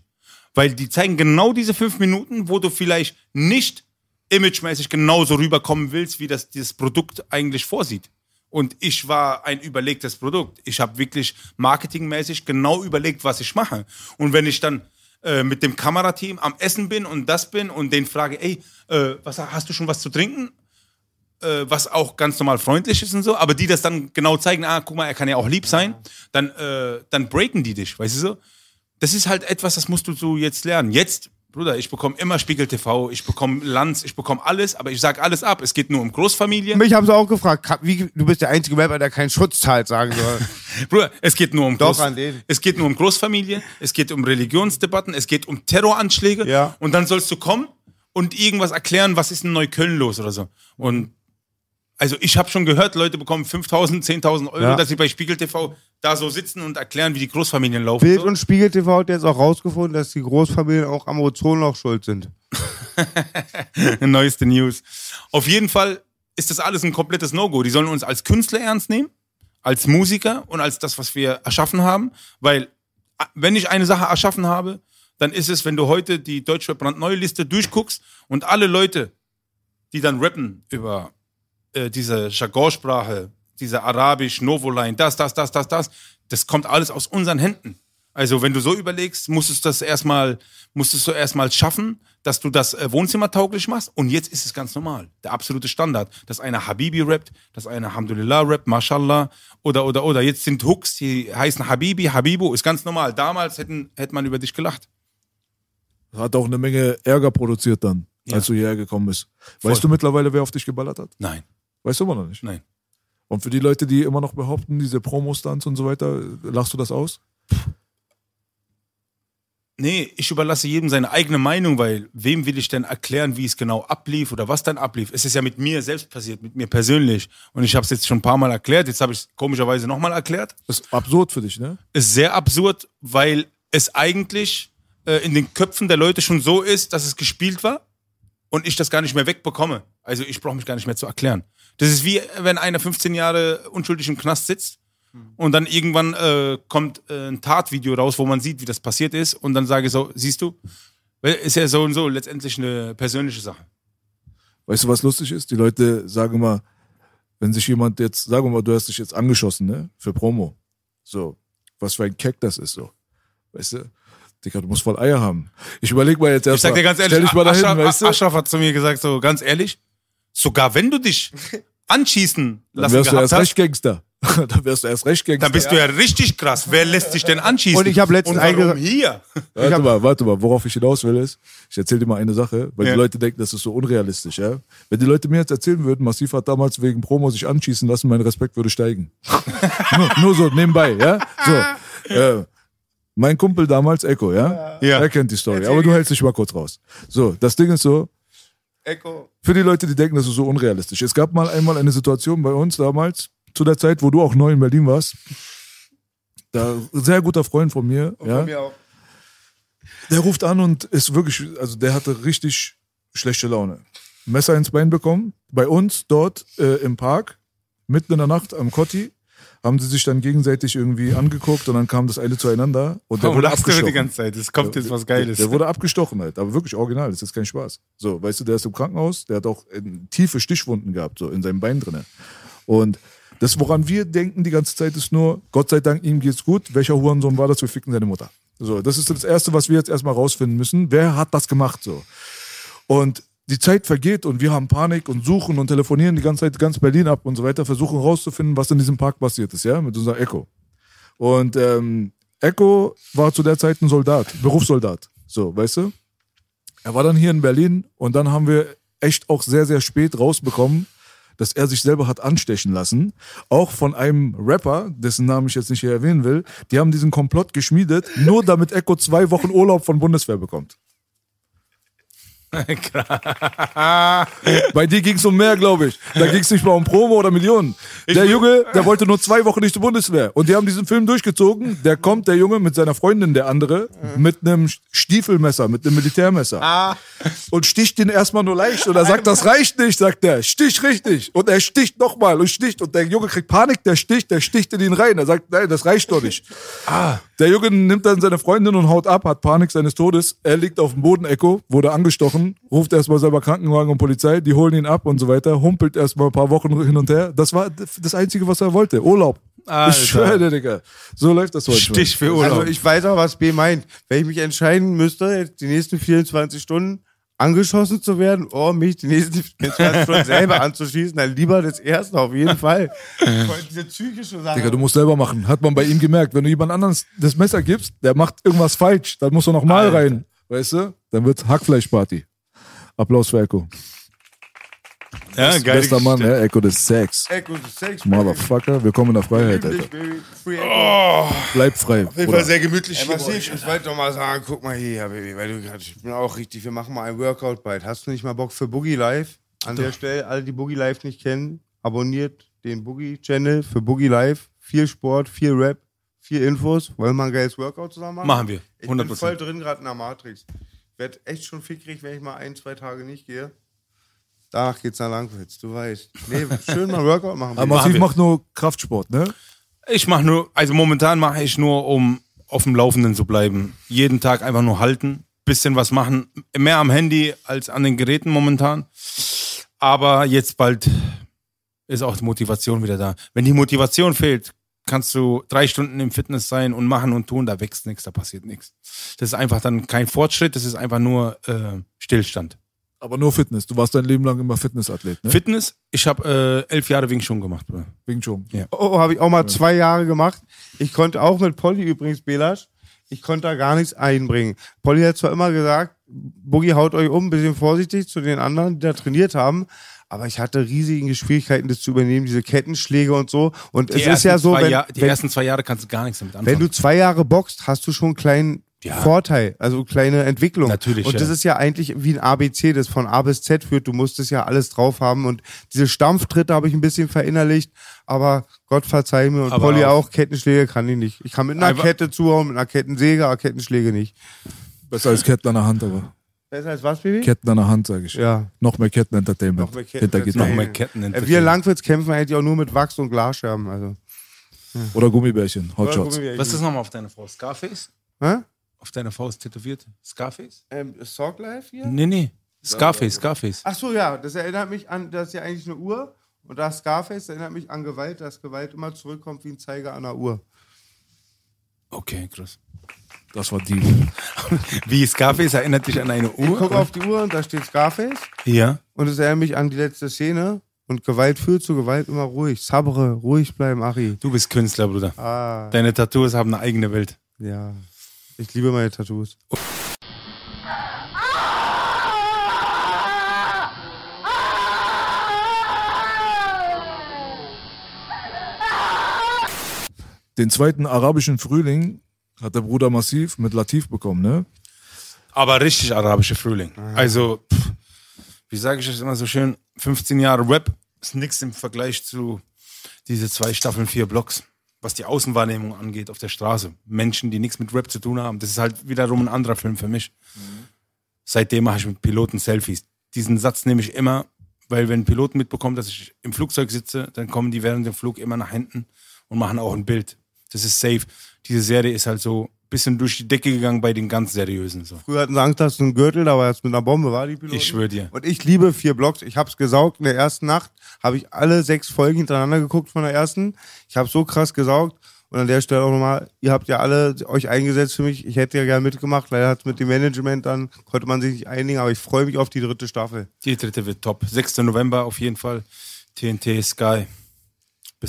Weil die zeigen genau diese fünf Minuten, wo du vielleicht nicht imagemäßig genauso rüberkommen willst, wie das dieses Produkt eigentlich vorsieht. Und ich war ein überlegtes Produkt. Ich habe wirklich marketingmäßig genau überlegt, was ich mache. Und wenn ich dann äh, mit dem Kamerateam am Essen bin und das bin und den frage, ey, äh, was, hast du schon was zu trinken? äh, was auch ganz normal freundlich ist und so, aber die das dann genau zeigen, ah, guck mal, er kann ja auch lieb sein, dann, äh, dann breaken die dich, weißt du so? Das ist halt etwas, das musst du so jetzt lernen. Jetzt, Bruder, ich bekomme immer Spiegel TV, ich bekomme Lanz, ich bekomme alles, aber ich sag alles ab. Es geht nur um Großfamilie. Mich haben sie auch gefragt, wie, du bist der einzige Rapper, der keinen Schutz zahlt, sagen soll. Bruder, es geht nur um Doch, Groß. Es geht nur um Großfamilie, es geht um Religionsdebatten, es geht um Terroranschläge Ja. und dann sollst du kommen und irgendwas erklären, was ist in Neukölln los oder so. Und also ich habe schon gehört, Leute bekommen 5.000, 10.000 Euro, Ja. dass sie bei Spiegel TV da so sitzen und erklären, wie die Großfamilien laufen. Bild und Spiegel TV hat jetzt auch rausgefunden, dass die Großfamilien auch am Ozonloch schuld sind. Neueste News. Auf jeden Fall ist das alles ein komplettes No-Go. Die sollen uns als Künstler ernst nehmen, als Musiker und als das, was wir erschaffen haben. Weil, wenn ich eine Sache erschaffen habe, dann ist es, wenn du heute die Deutsche brandneue Liste durchguckst und alle Leute, die dann rappen über äh, diese Jargonsprache, diese Arabisch, Novoline, das, das, das, das, das, das kommt alles aus unseren Händen. Also wenn du so überlegst, musstest du das erstmal, musstest du erstmal schaffen, dass du das äh, wohnzimmertauglich machst. Und jetzt ist es ganz normal. Der absolute Standard. Dass einer Habibi rappt, dass einer Alhamdulillah rappt, Mashallah. Oder, oder, oder. Jetzt sind Hooks, die heißen Habibi, Habibu, ist ganz normal. Damals hätten, hätte man über dich gelacht. Hat auch eine Menge Ärger produziert dann, Ja. als du hierher gekommen bist. Weißt du mittlerweile, wer auf dich geballert hat? Nein, Weißt du immer noch nicht? nein. Und für die Leute, die immer noch behaupten, diese Promo-Stunts und so weiter, lachst du das aus? Nee, ich überlasse jedem seine eigene Meinung, weil wem will ich denn erklären, wie es genau ablief oder was dann ablief? Es ist ja mit mir selbst passiert, mit mir persönlich. Und ich habe es jetzt schon ein paar Mal erklärt, jetzt habe ich es komischerweise nochmal erklärt. Das ist absurd für dich, ne? Ist sehr absurd, weil es eigentlich äh, in den Köpfen der Leute schon so ist, dass es gespielt war und ich das gar nicht mehr wegbekomme. Also ich brauche mich gar nicht mehr zu erklären. Das ist wie, wenn einer 15 Jahre unschuldig im Knast sitzt und dann irgendwann äh, kommt äh, ein Tatvideo raus, wo man sieht, wie das passiert ist und dann sage ich so, siehst du, ist ja so und so letztendlich eine persönliche Sache. Weißt du, was lustig ist? Die Leute sagen immer, wenn sich jemand jetzt, sagen wir mal, du hast dich jetzt angeschossen, ne? Für Promo. So, was für ein Keck das ist so. Weißt du? Digga, du musst voll Eier haben. Ich überleg mal jetzt erst Ich sag dir ganz ehrlich, stell dich mal dahin, Ashraf, weißt du? Ashraf hat zu mir gesagt, so ganz ehrlich, sogar wenn du dich anschießen Dann lassen wärst du gehabt erst hast, recht Gangster. dann wärst du erst recht Gangster. dann bist du ja richtig krass. Wer lässt sich denn anschießen? Und ich hab letztens Und warum hier? Warte mal, warte mal, worauf ich hinaus will ist, ich erzähle dir mal eine Sache, weil Ja. die Leute denken, das ist so unrealistisch, ja. Wenn die Leute mir jetzt erzählen würden, Massiv hat damals wegen Promo sich anschießen lassen, mein Respekt würde steigen. nur, nur so, nebenbei, ja. So, äh, mein Kumpel damals, Echo, ja? Ja. Er kennt die Story, aber du hältst dich mal kurz raus. So, das Ding ist so, Echo. für die Leute, die denken, das ist so unrealistisch. Es gab mal einmal eine Situation bei uns damals, zu der Zeit, wo du auch neu in Berlin warst. Da, ein sehr guter Freund von mir, ja. Von mir auch. Der ruft an und ist wirklich, also der hatte richtig schlechte Laune. Messer ins Bein bekommen. Bei uns dort äh, im Park, mitten in der Nacht am Kotti, haben sie sich dann gegenseitig irgendwie angeguckt und dann kam das eine zueinander und der Warum wurde abgestochen. die ganze Zeit? Es kommt jetzt was Geiles. Der, der wurde abgestochen halt, aber wirklich original, das ist jetzt kein Spaß. So, weißt du, der ist im Krankenhaus, der hat auch äh, tiefe Stichwunden gehabt, so in seinem Bein drinne. Und das, woran wir denken die ganze Zeit, ist nur, Gott sei Dank, ihm geht's gut. Welcher Hurensohn war das? Wir ficken seine Mutter. So, das ist das Erste, was wir jetzt erstmal rausfinden müssen. Wer hat das gemacht? So. Und die Zeit vergeht und wir haben Panik und suchen und telefonieren die ganze Zeit ganz Berlin ab und so weiter, versuchen rauszufinden, was in diesem Park passiert ist, ja, mit unserer Echo. Und ähm, Echo war zu der Zeit ein Soldat, Berufssoldat. So, weißt du? Er war dann hier in Berlin und dann haben wir echt auch sehr, sehr spät rausbekommen, dass er sich selber hat anstechen lassen. Auch von einem Rapper, dessen Namen ich jetzt nicht hier erwähnen will. Die haben diesen Komplott geschmiedet, nur damit Echo zwei Wochen Urlaub von Bundeswehr bekommt. Bei dir ging es um mehr, glaube ich. Da ging es nicht mal um Promo oder Millionen. Der Junge, der wollte nur zwei Wochen nicht zur Bundeswehr. Und die haben diesen Film durchgezogen. Der kommt, der Junge, mit seiner Freundin, der andere, mit einem Stiefelmesser, mit einem Militärmesser. Und sticht ihn erstmal nur leicht. Und er sagt, das reicht nicht, sagt er. Stich richtig. Und er sticht nochmal und sticht. Und der Junge kriegt Panik, der sticht, der sticht in ihn rein. Er sagt, nein, das reicht doch nicht. Der Junge nimmt dann seine Freundin und haut ab, hat Panik seines Todes. Er liegt auf dem Boden, Echo, wurde angestochen, ruft erstmal selber Krankenwagen und Polizei, die holen ihn ab und so weiter, humpelt erstmal ein paar Wochen hin und her. Das war das Einzige, was er wollte. Urlaub. Alter. Ich schwöre Digga. So läuft das heute. Stich für Urlaub. Also ich weiß auch, was B meint. Wenn ich mich entscheiden müsste, jetzt die nächsten 24 Stunden angeschossen zu werden, oder mich die nächsten 24 Stunden selber anzuschießen, dann lieber das erste auf jeden Fall. Diese psychische Sache. Digga, du musst selber machen. Hat man bei ihm gemerkt. Wenn du jemand anderes das Messer gibst, der macht irgendwas falsch, dann musst du nochmal rein. Weißt du? Dann wird Hackfleischparty. Applaus für Echo. ja, geil. Bester Mann, ja, Echo des Sex. Echo, Sex, Motherfucker, willkommen in der Freiheit. Alter. Echo. Bleib frei. Auf jeden. Fall sehr gemütlich Ey, hier. massiv, ich wollte doch mal sagen, guck mal hier, Baby, weil du gerade, ich bin auch richtig, wir machen mal ein Workout bald. Hast du nicht mal Bock für Boogie Live? An der Stelle, alle, die Boogie Live nicht kennen, abonniert den Boogie Channel für Boogie Live. Viel Sport, viel Rap, viel Infos. Wollen wir mal ein geiles Workout zusammen machen? Machen wir. Ich bin 100%. voll drin gerade in der Matrix. Ich werde echt schon fickrig, wenn ich mal ein, zwei Tage nicht gehe. Danach geht's nach Langwitz, du weißt. Nee, schön mal Workout machen. Aber. Massiv macht nur Kraftsport, ne? Ich mache nur, also momentan mache ich nur, um auf dem Laufenden zu bleiben. Jeden Tag einfach nur halten, bisschen was machen. Mehr am Handy als an den Geräten momentan. Aber jetzt bald ist auch die Motivation wieder da. Wenn die Motivation fehlt, kannst du drei Stunden im Fitness sein und machen und tun, da wächst nichts, da passiert nichts. Das ist einfach dann kein Fortschritt, das ist einfach nur äh, Stillstand. Aber nur Fitness. Du warst dein Leben lang immer Fitnessathlet, ne? Fitness, ich habe äh, elf Jahre Wing Chun gemacht. Wing Chun. Ja. Oh, habe ich auch mal zwei Jahre gemacht. Ich konnte auch mit Polly übrigens, Belasch, ich konnte da gar nichts einbringen. Polly hat zwar immer gesagt, Boogie haut euch um, ein bisschen vorsichtig zu den anderen, die da trainiert haben. Aber ich hatte riesige Schwierigkeiten, das zu übernehmen, diese Kettenschläge und so. Und Die es ist ja ersten so, zwei wenn, Jahr- die wenn, ersten zwei Jahre kannst du gar nichts damit anfangen. wenn du zwei Jahre boxt, hast du schon einen kleinen Ja. Vorteil, also kleine Entwicklung. Natürlich, Und das ja. ist ja eigentlich wie ein ABC, das von A bis Z führt. Du musst es ja alles drauf haben. Und diese Stampftritte habe ich ein bisschen verinnerlicht. Aber Gott verzeih mir und Aber Polly auch- auch. Kettenschläge kann ich nicht. Ich kann mit einer Kette zuhauen, mit einer Kettensäge, aber Kettenschläge nicht. Besser als Ketten an der Hand, aber. Besser als was, Baby? Ketten an der Hand, sage ich. Ja. Noch mehr Ketten-Entertainment. Noch mehr Ketten- Hinter Gitarre. Noch mehr Ketten Äh, Wir Langwitz kämpfen eigentlich auch nur mit Wachs und Glasscherben. Also. Oder Gummibärchen, Hotshots. Was ist nochmal auf deiner Faust? Scarface? Hä? Auf deiner Faust tätowiert? Scarface? Ähm, Sock Life hier? Nee, nee. Scarface, Scarface. Ach so, ja, das erinnert mich an, das ist ja eigentlich eine Uhr. Und das Scarface erinnert mich an Gewalt, dass Gewalt immer zurückkommt wie ein Zeiger an einer Uhr. Okay, krass. Das war die. Wie Scarface erinnert dich an eine Ich gucke Uhr? auf die Uhr und da steht Scarface. Ja. Und es erinnert mich an die letzte Szene. Und Gewalt führt zu Gewalt immer ruhig. Sabre, ruhig bleiben, Ari. Du bist Künstler, Bruder. Ah, Deine Tattoos haben eine eigene Welt. ja. Ich liebe meine Tattoos. Den zweiten arabischen Frühling hat der Bruder Massiv mit Latif bekommen, ne? Aber richtig arabischer Frühling. Also, pff, wie sage ich das immer so schön? 15 Jahre Rap ist nichts im Vergleich zu diese zwei Staffeln, vier Blocks. Was die Außenwahrnehmung angeht auf der Straße. Menschen, die nichts mit Rap zu tun haben. Das ist halt wiederum ein anderer Film für mich. Seitdem mache ich mit Piloten Selfies. Diesen Satz nehme ich immer, weil wenn ein Pilot mitbekommt, dass ich im Flugzeug sitze, dann kommen die während dem Flug immer nach hinten und machen auch ein Bild. Das ist safe. Diese Serie ist halt so ein bisschen durch die Decke gegangen bei den ganz seriösen. So. Früher hatten sie Angst, dass du einen Gürtel, da war jetzt mit einer Bombe, war die Piloten? Ich schwöre dir. Und ich liebe vier Blocks. Ich hab's gesaugt. In der ersten Nacht habe ich alle sechs Folgen hintereinander geguckt von der ersten. Ich habe so krass gesaugt. Und an der Stelle auch nochmal, ihr habt ja alle euch eingesetzt für mich. Ich hätte ja gern mitgemacht, leider hat mit dem Management dann, konnte man sich nicht einigen, aber ich freue mich auf die dritte Staffel. Die dritte wird top. 6. November auf jeden Fall. TNT Sky.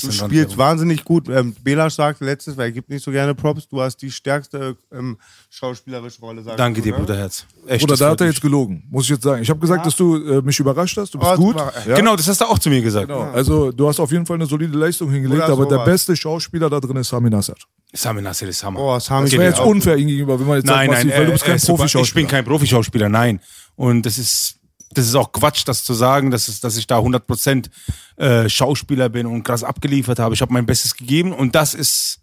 Bisschen Du spielst wahnsinnig gut. Ähm, Bela sagte letztes, weil er gibt nicht so gerne Props, du hast die stärkste ähm, schauspielerische Rolle, sagst Danke du, dir, ne? Bruderherz. Echt, Bruder, da hat er jetzt gelogen, muss ich jetzt sagen. Ich habe gesagt, dass du äh, mich überrascht hast, du bist Oh, gut. super. Ja? Genau, das hast du auch zu mir gesagt. Genau. Also du hast auf jeden Fall eine solide Leistung hingelegt, aber der beste Schauspieler da drin ist Sami Nasser. Sami Nasser ist Hammer. Oh, Sami Das wäre jetzt unfair ihm gegenüber, wenn man jetzt Nein, sagt, nein, Massiv, weil du bist er kein ist super. Profischauspieler. Ich bin kein Profischauspieler, nein. Und das ist, das ist auch Quatsch, das zu sagen, dass, es, dass ich da 100% äh, Schauspieler bin und krass abgeliefert habe. Ich habe mein Bestes gegeben und das ist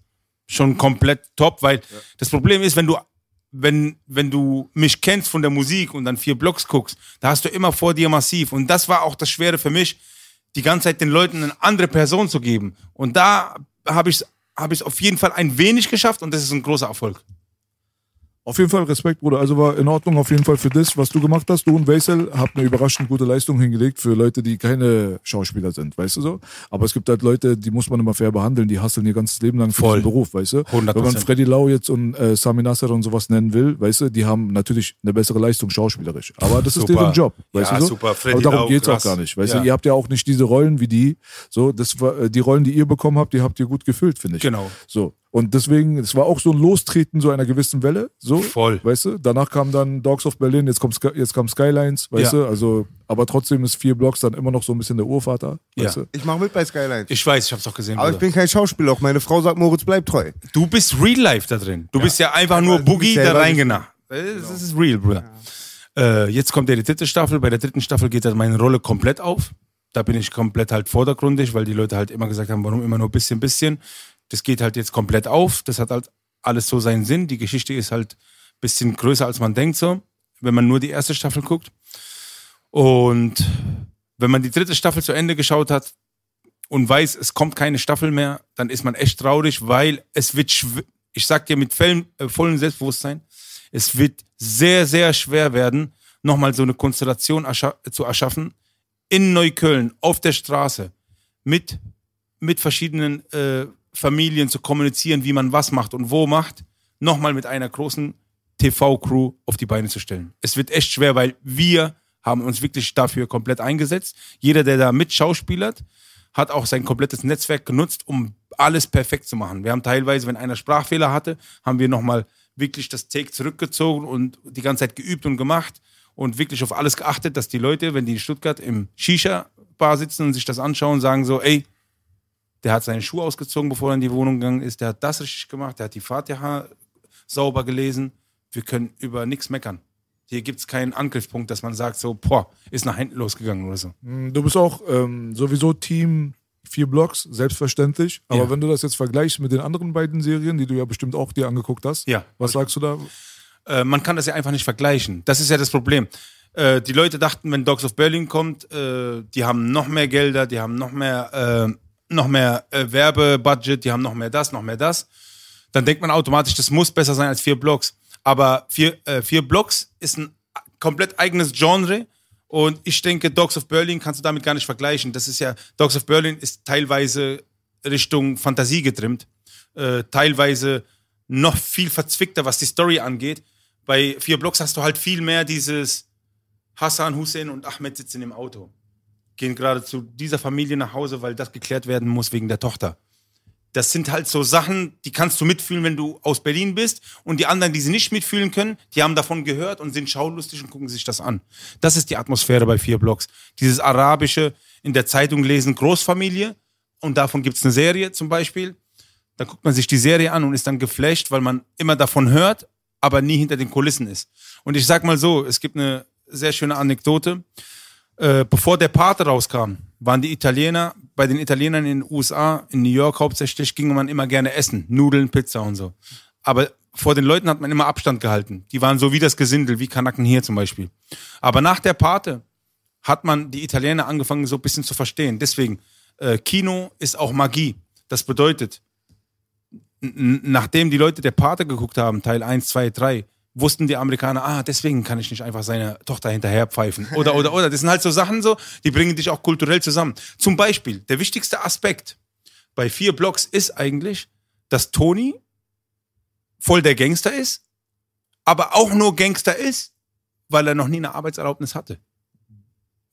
schon komplett top, weil das Problem ist, wenn du wenn, wenn du mich kennst von der Musik und dann vier Blogs guckst, da hast du immer vor dir massiv. Und das war auch das Schwere für mich, die ganze Zeit den Leuten eine andere Person zu geben. Und da habe ich es hab ich's auf jeden Fall ein wenig geschafft und das ist ein großer Erfolg. Auf jeden Fall Respekt, Bruder. Also war in Ordnung auf jeden Fall für das, was du gemacht hast. Du und Weisel habt eine überraschend gute Leistung hingelegt für Leute, die keine Schauspieler sind, weißt du so? Aber es gibt halt Leute, die muss man immer fair behandeln, die hasseln ihr ganzes Leben lang für Voll. diesen Beruf, weißt du? 100%. Wenn man Freddy Lau jetzt und äh, Sami Nasser und sowas nennen will, weißt du, die haben natürlich eine bessere Leistung schauspielerisch. Aber das ist deren Job, weißt Ja, du so? super. Freddy Aber darum Lau, geht's auch krass. gar nicht, weißt Ja. du? Ihr habt ja auch nicht diese Rollen wie die. So, das war, äh, die Rollen, die ihr bekommen habt, die habt ihr gut gefüllt, finde ich. Genau. So. Und deswegen, es war auch so ein Lostreten so einer gewissen Welle, so. Voll. Weißt du? Danach kam dann Dogs of Berlin, jetzt, kommt Sky, jetzt kam Skylines, weißt Ja. du? Also, aber trotzdem ist vier Blocks dann immer noch so ein bisschen der Urvater, weißt Ja. du? Ich mache mit bei Skyline. Ich weiß, ich hab's doch gesehen. aber ich Bruder. bin kein Schauspieler, auch meine Frau sagt, Moritz bleibt treu. Du bist real life da drin. Du bist ja einfach nur Also, Boogie da selber reingenacht. Das ist real, Bruder. Äh, jetzt kommt ja die dritte Staffel. Bei der dritten Staffel geht dann meine Rolle komplett auf. Da bin ich komplett halt vordergründig, weil die Leute halt immer gesagt haben, warum immer nur bisschen, bisschen. Das geht halt jetzt komplett auf. Das hat halt alles so seinen Sinn. Die Geschichte ist halt ein bisschen größer, als man denkt so, wenn man nur die erste Staffel guckt. Und wenn man die dritte Staffel zu Ende geschaut hat, und weiß, es kommt keine Staffel mehr, dann ist man echt traurig, weil es wird, ich sag dir mit äh, vollem Selbstbewusstsein, es wird sehr, sehr schwer werden, nochmal so eine Konstellation erscha zu erschaffen in Neukölln, auf der Straße, mit, mit verschiedenen äh, Familien zu kommunizieren, wie man was macht und wo macht, nochmal mit einer großen TV-Crew auf die Beine zu stellen. Es wird echt schwer, weil wir haben uns wirklich dafür komplett eingesetzt. Jeder, der da mit schauspielert, hat auch sein komplettes Netzwerk genutzt, um alles perfekt zu machen. Wir haben teilweise, wenn einer Sprachfehler hatte, haben wir nochmal wirklich das Take zurückgezogen und die ganze Zeit geübt und gemacht und wirklich auf alles geachtet, dass die Leute, wenn die in Stuttgart im Shisha-Bar sitzen und sich das anschauen, sagen so, ey, der hat seine Schuhe ausgezogen, bevor er in die Wohnung gegangen ist, der hat das richtig gemacht, der hat die Fatiha sauber gelesen. Wir können über nichts meckern. Hier gibt es keinen Angriffspunkt, dass man sagt, so, boah, ist nach hinten losgegangen oder so. Du bist auch ähm, sowieso Team vier Blocks, selbstverständlich. Aber Ja. wenn du das jetzt vergleichst mit den anderen beiden Serien, die du ja bestimmt auch dir angeguckt hast, Ja. was sagst du da? Äh, man kann das ja einfach nicht vergleichen. Das ist ja das Problem. Äh, die Leute dachten, wenn Dogs of Berlin kommt, äh, die haben noch mehr Gelder, die haben noch mehr, äh, noch mehr äh, Werbebudget, die haben noch mehr das, noch mehr das. Dann denkt man automatisch, das muss besser sein als vier Blocks. Aber vier, äh, vier Blocks ist ein komplett eigenes Genre. Und ich denke, Dogs of Berlin kannst du damit gar nicht vergleichen. Das ist ja, Dogs of Berlin ist teilweise Richtung Fantasie getrimmt, äh, teilweise noch viel verzwickter, was die Story angeht. Bei vier Blocks hast du halt viel mehr dieses Hassan, Hussein und Ahmed sitzen im Auto. Gehen gerade zu dieser Familie nach Hause, weil das geklärt werden muss wegen der Tochter. Das sind halt so Sachen, die kannst du mitfühlen, wenn du aus Berlin bist. Und die anderen, die sie nicht mitfühlen können, die haben davon gehört und sind schaulustig und gucken sich das an. Das ist die Atmosphäre bei vier Blocks. Dieses arabische, in der Zeitung lesen, Großfamilie. Und davon gibt's eine Serie zum Beispiel. Dann guckt man sich die Serie an und ist dann geflasht, weil man immer davon hört, aber nie hinter den Kulissen ist. Und ich sag mal so, es gibt eine sehr schöne Anekdote. Äh, bevor der Pate rauskam, waren die Italiener, bei den Italienern in den USA, in New York hauptsächlich, ging man immer gerne essen. Nudeln, Pizza und so. Aber vor den Leuten hat man immer Abstand gehalten. Die waren so wie das Gesindel, wie Kanaken hier zum Beispiel. Aber nach der Pate hat man die Italiener angefangen, so ein bisschen zu verstehen. Deswegen, äh, Kino ist auch Magie. Das bedeutet, nachdem die Leute der Pate geguckt haben, Teil 1, 2, 3, wussten die Amerikaner, ah, deswegen kann ich nicht einfach seine Tochter hinterher pfeifen. Oder, oder, oder. Das sind halt so Sachen so, die bringen dich auch kulturell zusammen. Zum Beispiel, der wichtigste Aspekt bei vier Blocks ist eigentlich, dass Tony voll der Gangster ist, aber auch nur Gangster ist, weil er noch nie eine Arbeitserlaubnis hatte.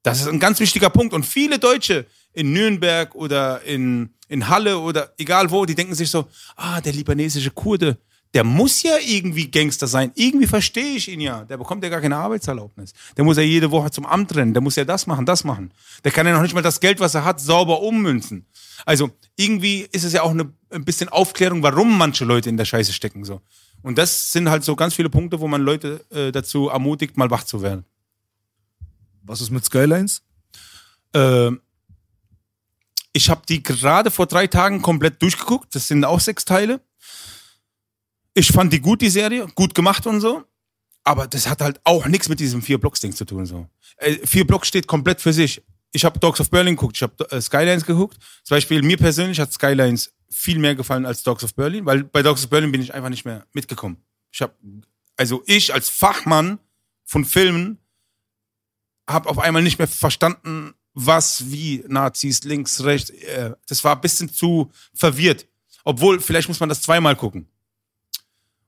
Das ist ein ganz wichtiger Punkt. Und viele Deutsche in Nürnberg oder in, in Halle oder egal wo, die denken sich so, ah, der libanesische Kurde, der muss ja irgendwie Gangster sein. Irgendwie verstehe ich ihn ja. Der bekommt ja gar keine Arbeitserlaubnis. Der muss ja jede Woche zum Amt rennen. Der muss ja das machen, das machen. Der kann ja noch nicht mal das Geld, was er hat, sauber ummünzen. Also irgendwie ist es ja auch eine, ein bisschen Aufklärung, warum manche Leute in der Scheiße stecken. So. Und das sind halt so ganz viele Punkte, wo man Leute äh, dazu ermutigt, mal wach zu werden. Was ist mit Skylines? Ähm, ich habe die gerade vor drei Tagen komplett durchgeguckt. Das sind auch sechs Teile. Ich fand die gut, die Serie, gut gemacht und so. Aber das hat halt auch nichts mit diesem vier Blocks Ding zu tun. So. Äh, vier Blocks steht komplett für sich. Ich habe Dogs of Berlin geguckt, ich habe äh, Skylines geguckt. Zum Beispiel mir persönlich hat Skylines viel mehr gefallen als Dogs of Berlin, weil bei Dogs of Berlin bin ich einfach nicht mehr mitgekommen. Ich habe, also ich als Fachmann von Filmen habe auf einmal nicht mehr verstanden, was, wie, Nazis, links, rechts. Äh, das war ein bisschen zu verwirrt. Obwohl, vielleicht muss man das zweimal gucken.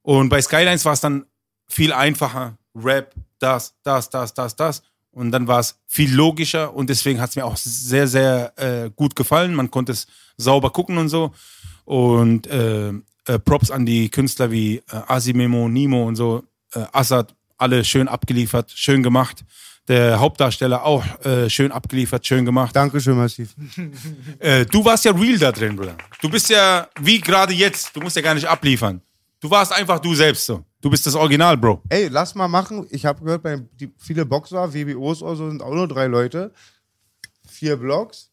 Und bei Skylines war es dann viel einfacher. Rap, das, das, das, das, das. Und dann war es viel logischer und deswegen hat es mir auch sehr, sehr äh, gut gefallen. Man konnte es sauber gucken und so. Und äh, äh, Props an die Künstler wie äh, Asimemo, Nimo und so, äh, Assad, alle schön abgeliefert, schön gemacht. Der Hauptdarsteller auch äh, schön abgeliefert, schön gemacht. Dankeschön, massiv. Äh, du warst ja real da drin, Bruder. Du bist ja wie gerade jetzt. Du musst ja gar nicht abliefern. Du warst einfach du selbst so. Du bist das Original, Bro. Ey, lass mal machen. Ich habe gehört, bei die, viele Boxer, WBOs oder so, sind auch nur drei Leute. Vier Blocks,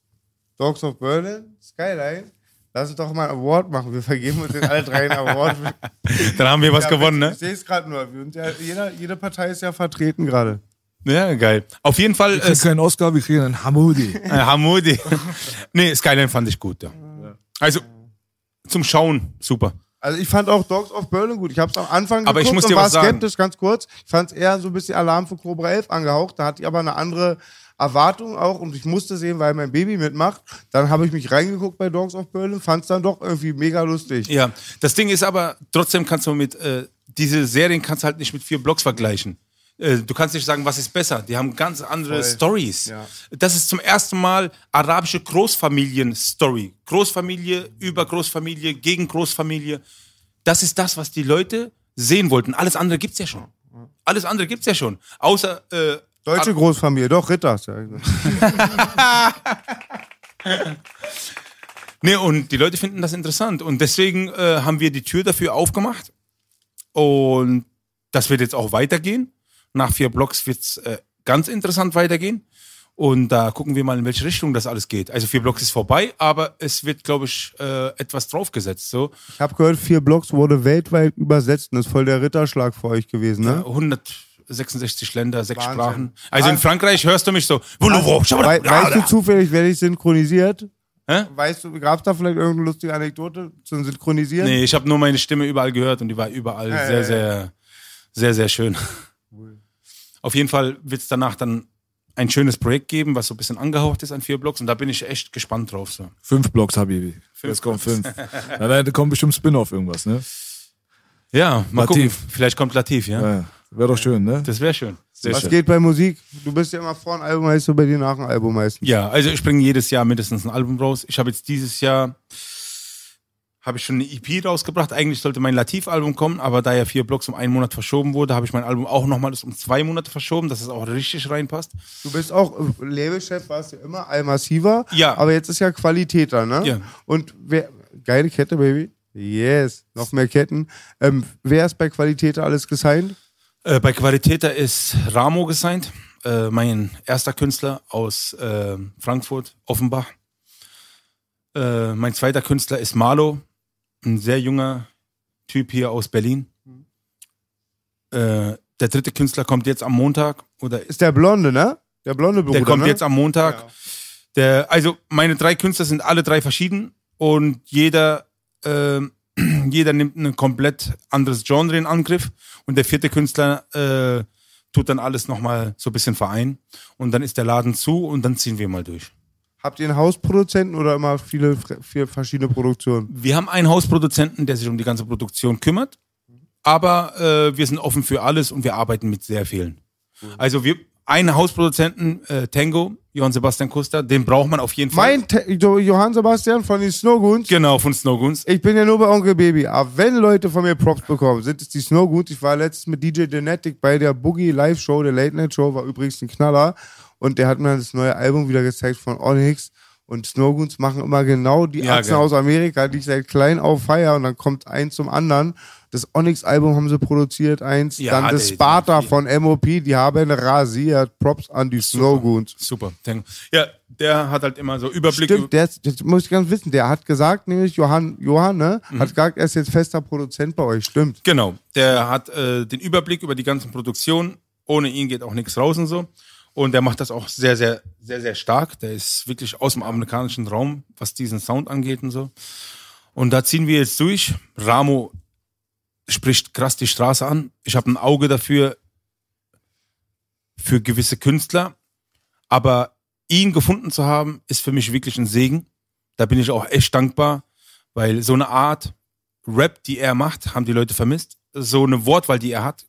Dogs of Berlin, Skyline. Lass uns doch mal ein Award machen. Wir vergeben uns den alle drei einen Award. Dann haben wir was Ja, gewonnen, Ich ne? sehe es gerade nur. Ja, jeder, jede Partei ist ja vertreten gerade. Ja, geil. Auf jeden Fall. Wir kriegen Äh, keinen Oscar, wir kriegen einen Hamoudi. äh, Hamoudi. nee, Skyline fand ich gut, ja. Also, zum Schauen, super. Also ich fand auch Dogs of Berlin gut. Ich habe es am Anfang Aber ich geguckt und war skeptisch, ganz kurz. Ich fand es eher so ein bisschen Alarm für Cobra 11 angehaucht. Da hatte ich aber eine andere Erwartung auch und ich musste sehen, weil mein Baby mitmacht. Dann habe ich mich reingeguckt bei Dogs of Berlin, fand es dann doch irgendwie mega lustig. Ja, das Ding ist aber, trotzdem kannst du mit, äh, diese Serien kannst du halt nicht mit vier Blocks vergleichen. Äh, du kannst nicht sagen, was ist besser. Die haben ganz andere. Stories. Ja. Das ist zum ersten Mal arabische Großfamilien-Story. Großfamilie über Großfamilie gegen Großfamilie. Das ist das, was die Leute sehen wollten. Alles andere gibt's ja schon. Alles andere gibt's ja schon. Außer äh, Deutsche Großfamilie, doch Ritters. Ja. Nee, und die Leute finden das interessant. Und deswegen äh, haben wir die Tür dafür aufgemacht. Und das wird jetzt auch weitergehen. Nach vier Blocks wird es äh, ganz interessant weitergehen. Und da gucken wir mal, in welche Richtung das alles geht. Also vier Blocks ist vorbei, aber es wird, glaube ich, äh, etwas draufgesetzt. So Ich habe gehört, vier Blocks wurde weltweit übersetzt und ist voll der Ritterschlag für euch gewesen, ne? 166 Länder, sechs Wahnsinn. Sprachen. Also in Wahnsinn. Frankreich hörst du mich so. Wei weißt du zufällig, wer dich synchronisiert? Hä? Weißt du, gab es da vielleicht irgendeine lustige Anekdote zum Synchronisieren? Nee, ich habe nur meine Stimme überall gehört und die war überall Ja, sehr, ja, sehr, sehr, sehr schön. Auf jeden Fall wird es danach dann ein schönes Projekt geben, was so ein bisschen angehaucht ist an vier Blocks und da bin ich echt gespannt drauf. So. Fünf Blocks, Habibi. Jetzt kommen fünf. Nein, nein, da kommt bestimmt Spin-off irgendwas, ne? Ja, mal Latif. gucken. Vielleicht kommt Latif, ja. Ja, Wäre doch schön, ne? Das wäre schön. Sehr Was schön. geht bei Musik? Du bist ja immer vor ein Album, heißt du bei dir nach ein Album meistens. Ja, also ich bringe jedes Jahr mindestens ein Album raus. Ich habe jetzt dieses Jahr habe ich schon eine EP rausgebracht. Eigentlich sollte mein Latif-Album kommen, aber da ja vier Blocks um einen Monat verschoben wurde, habe ich mein Album auch nochmal um zwei Monate verschoben, dass es auch richtig reinpasst. Du bist auch äh, Labelchef, warst du immer Allmassiver. Ja. Aber jetzt ist ja Qualitäter, ne? Ja. Und wer, geile Kette, Baby. Yes, noch mehr Ketten. Ähm, wer ist bei Qualitäter alles gesigned? Äh, bei Qualitäter ist Ramo gesigned, äh, mein erster Künstler aus äh, Frankfurt, Offenbach. Äh, mein zweiter Künstler ist Marlo, ein sehr junger Typ hier aus Berlin. Äh, der dritte Künstler kommt jetzt am Montag oder Ist der Blonde, ne? Der blonde Bruder, der kommt ne? jetzt am Montag. Der, also meine drei Künstler sind alle drei verschieden und jeder, ähm, jeder nimmt ein komplett anderes Genre in Angriff und der vierte Künstler äh, tut dann alles nochmal so ein bisschen vereinen und dann ist der Laden zu und dann ziehen wir mal durch. Habt ihr einen Hausproduzenten oder immer viele, viele verschiedene Produktionen? Wir haben einen Hausproduzenten, der sich um die ganze Produktion kümmert, aber äh, wir sind offen für alles und wir arbeiten mit sehr vielen. Also wir, einen Hausproduzenten, äh, Tango, Johann Sebastian Kuster, den braucht man auf jeden Fall. Mein Te Jo- Johann Sebastian von den Snowgoons. Genau, von Snowgoons. Ich bin ja nur bei Onkel Baby. Aber wenn Leute von mir Props bekommen, sind es die Snowgoons. Ich war letztens mit DJ Genetic bei der Boogie Live Show, der Late Night Show, war übrigens ein Knaller. Und der hat mir das neue Album wieder gezeigt von Onyx. Und Snowgoons machen immer genau die Ja, Achsen geil. aus Amerika, die ich seit klein auf feier. Und dann kommt eins zum anderen. Das Onyx-Album haben sie produziert, eins. Ja, dann das der- Sparta von MOP, die haben rasiert. Props an die Snowgoons. Super. Tango. Ja, der hat halt immer so Überblick. Stimmt, der das muss ich ganz wissen. Der hat gesagt, nämlich Johann, Johann, ne, Mhm. hat gesagt, er ist jetzt fester Produzent bei euch. Stimmt. Genau, der hat äh, den Überblick über die ganzen Produktionen. Ohne ihn geht auch nichts raus und so. Und der macht das auch sehr, sehr, sehr, sehr stark. Der ist wirklich aus dem amerikanischen Raum, was diesen Sound angeht und so. Und da ziehen wir jetzt durch. Ramo spricht krass die Straße an. Ich habe ein Auge dafür, für gewisse Künstler. Aber ihn gefunden zu haben, ist für mich wirklich ein Segen. Da bin ich auch echt dankbar, weil so eine Art Rap, die er macht, haben die Leute vermisst. So eine Wortwahl, die er hat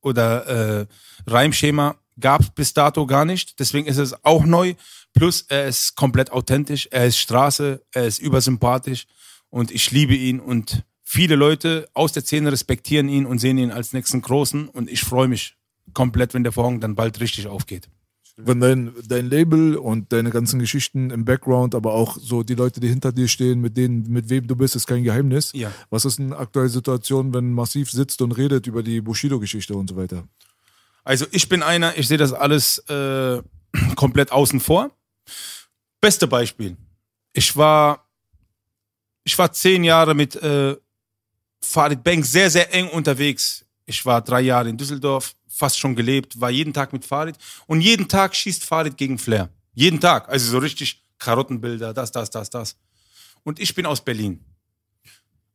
oder äh, Reimschema gab es bis dato gar nicht. Deswegen ist es auch neu. Plus er ist komplett authentisch, er ist Straße, er ist übersympathisch und ich liebe ihn und viele Leute aus der Szene respektieren ihn und sehen ihn als nächsten Großen und ich freue mich komplett, wenn der Vorhang dann bald richtig aufgeht. Wenn dein, dein Label und deine ganzen Geschichten im Background, aber auch so die Leute, die hinter dir stehen, mit denen, mit wem du bist, ist kein Geheimnis. Ja. Was ist eine aktuelle Situation, wenn Massiv sitzt und redet über die Bushido-Geschichte und so weiter? Also ich bin einer, ich sehe das alles äh, komplett außen vor. Beste Beispiel. Ich war, ich war zehn Jahre mit äh, Farid Bank sehr, sehr eng unterwegs. Ich war drei Jahre in Düsseldorf, fast schon gelebt, war jeden Tag mit Farid. Und jeden Tag schießt Farid gegen Flair. Jeden Tag. Also so richtig Karottenbilder, das, das, das, das. Und ich bin aus Berlin.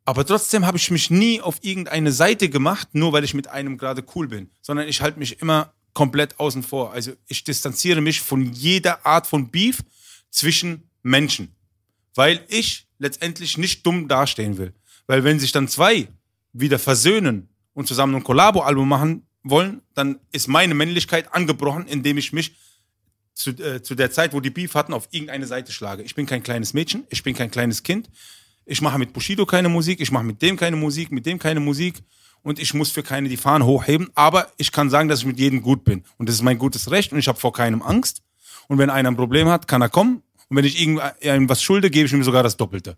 Aber trotzdem habe ich mich nie auf irgendeine Seite gemacht, nur weil ich mit einem gerade cool bin, sondern ich halte mich immer komplett außen vor. Also ich distanziere mich von jeder Art von Beef zwischen Menschen, weil ich letztendlich nicht dumm dastehen will. Weil wenn sich dann zwei wieder versöhnen und zusammen ein Kollabo-Album machen wollen, dann ist meine Männlichkeit angebrochen, indem ich mich zu, äh, zu der Zeit, wo die Beef hatten, auf irgendeine Seite schlage. Ich bin kein kleines Mädchen, ich bin kein kleines Kind. Ich mache mit Bushido keine Musik, ich mache mit dem keine Musik, mit dem keine Musik. Und ich muss für keine die Fahnen hochheben, aber ich kann sagen, dass ich mit jedem gut bin. Und das ist mein gutes Recht und ich habe vor keinem Angst. Und wenn einer ein Problem hat, kann er kommen. Und wenn ich irgendeinem was schulde, gebe ich ihm sogar das Doppelte.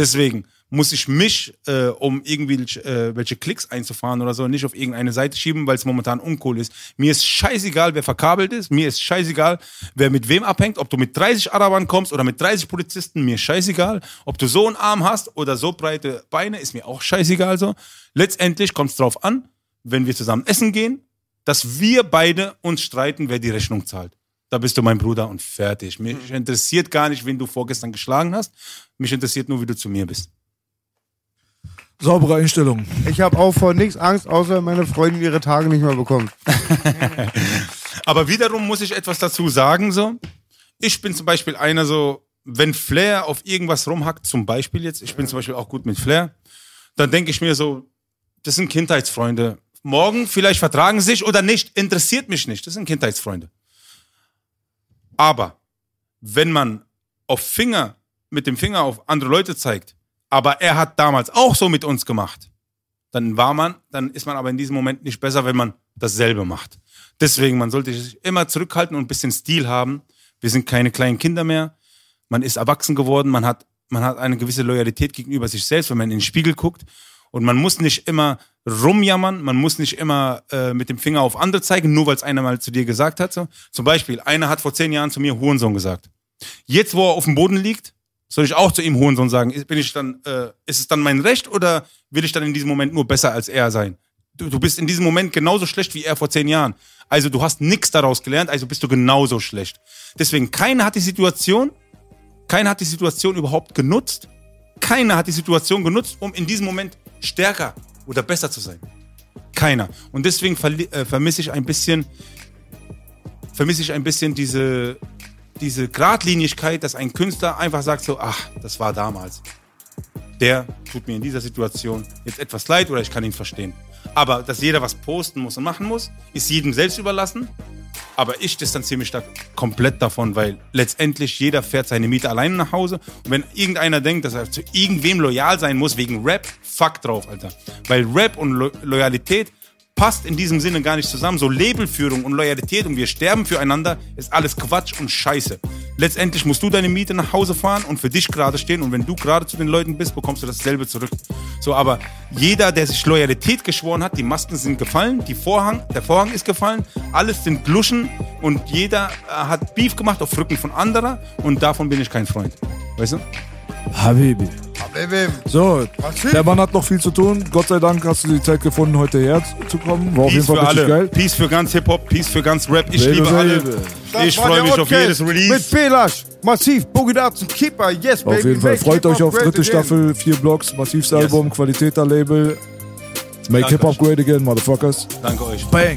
Deswegen muss ich mich, äh, um irgendwie äh, welche Klicks einzufahren oder so, nicht auf irgendeine Seite schieben, weil es momentan uncool ist. Mir ist scheißegal, wer verkabelt ist. Mir ist scheißegal, wer mit wem abhängt. Ob du mit 30 Arabern kommst oder mit 30 Polizisten, mir ist scheißegal. Ob du so einen Arm hast oder so breite Beine, ist mir auch scheißegal so. Letztendlich kommt es drauf an, wenn wir zusammen essen gehen, dass wir beide uns streiten, wer die Rechnung zahlt. Da bist du mein Bruder und fertig. Mich interessiert gar nicht, wen du vorgestern geschlagen hast. Mich interessiert nur, wie du zu mir bist. Saubere Einstellung. Ich habe auch vor nichts Angst, außer wenn meine Freundin ihre Tage nicht mehr bekommt. Aber wiederum muss ich etwas dazu sagen, so. Ich bin zum Beispiel einer so, wenn Flair auf irgendwas rumhackt, zum Beispiel jetzt, ich bin zum Beispiel auch gut mit Flair, dann denke ich mir so, das sind Kindheitsfreunde. Morgen vielleicht vertragen sie sich oder nicht, interessiert mich nicht. Das sind Kindheitsfreunde. Aber wenn man auf Finger, mit dem Finger auf andere Leute zeigt, aber er hat damals auch so mit uns gemacht, dann war man, dann ist man aber in diesem Moment nicht besser, wenn man dasselbe macht. Deswegen, man sollte sich immer zurückhalten und ein bisschen Stil haben. Wir sind keine kleinen Kinder mehr. Man ist erwachsen geworden, man hat, man hat eine gewisse Loyalität gegenüber sich selbst, wenn man in den Spiegel guckt. Und man muss nicht immer rumjammern, man muss nicht immer äh, mit dem Finger auf andere zeigen, nur weil es einer mal zu dir gesagt hat. So. Zum Beispiel, einer hat vor zehn Jahren zu mir Hurensohn gesagt. Jetzt, wo er auf dem Boden liegt, soll ich auch zu ihm Hurensohn sagen? Bin ich dann, äh, ist es dann mein Recht oder will ich dann in diesem Moment nur besser als er sein? Du, du bist in diesem Moment genauso schlecht wie er vor zehn Jahren. Also du hast nichts daraus gelernt, also bist du genauso schlecht. Deswegen, keiner hat die Situation, keiner hat die Situation überhaupt genutzt. Keiner hat die Situation genutzt, um in diesem Moment stärker oder besser zu sein. Keiner. Und deswegen äh, vermisse ich ein bisschen, vermisse ich ein bisschen diese, diese Gradlinigkeit, dass ein Künstler einfach sagt so, ach, das war damals. Der tut mir in dieser Situation jetzt etwas leid oder ich kann ihn verstehen. Aber dass jeder was posten muss und machen muss, ist jedem selbst überlassen. Aber ich distanziere mich da komplett davon, weil letztendlich jeder fährt seine Miete alleine nach Hause. Und wenn irgendeiner denkt, dass er zu irgendwem loyal sein muss wegen Rap, fuck drauf, Alter. Weil Rap und Lo Loyalität passt in diesem Sinne gar nicht zusammen. So Labelführung und Loyalität und wir sterben füreinander ist alles Quatsch und Scheiße. Letztendlich musst du deine Miete nach Hause fahren und für dich gerade stehen und wenn du gerade zu den Leuten bist, bekommst du dasselbe zurück. So, aber jeder, der sich Loyalität geschworen hat, die Masken sind gefallen, die Vorhang, der Vorhang ist gefallen, alles sind Gluschen und jeder äh, hat Beef gemacht auf Rücken von anderer und davon bin ich kein Freund. Weißt du? Habibi. Habibi. So, der Mann hat noch viel zu tun. Gott sei Dank hast du die Zeit gefunden, heute hierher zu kommen. War auf jeden Peace Fall für richtig alle. geil. Peace für ganz Hip-Hop, Peace für ganz Rap. Ich Selbe, liebe alle. Ich Das war freue mich auf jedes Release. Mit Belash, massiv, Boogie Darts und Keeper, yes, baby. Auf jeden Fall. Make Freut euch auf dritte. Staffel, vier Blocks, massivstes Album, Qualitäter-Label. Make Danke Hip-Hop great again, motherfuckers. Danke euch. Bang.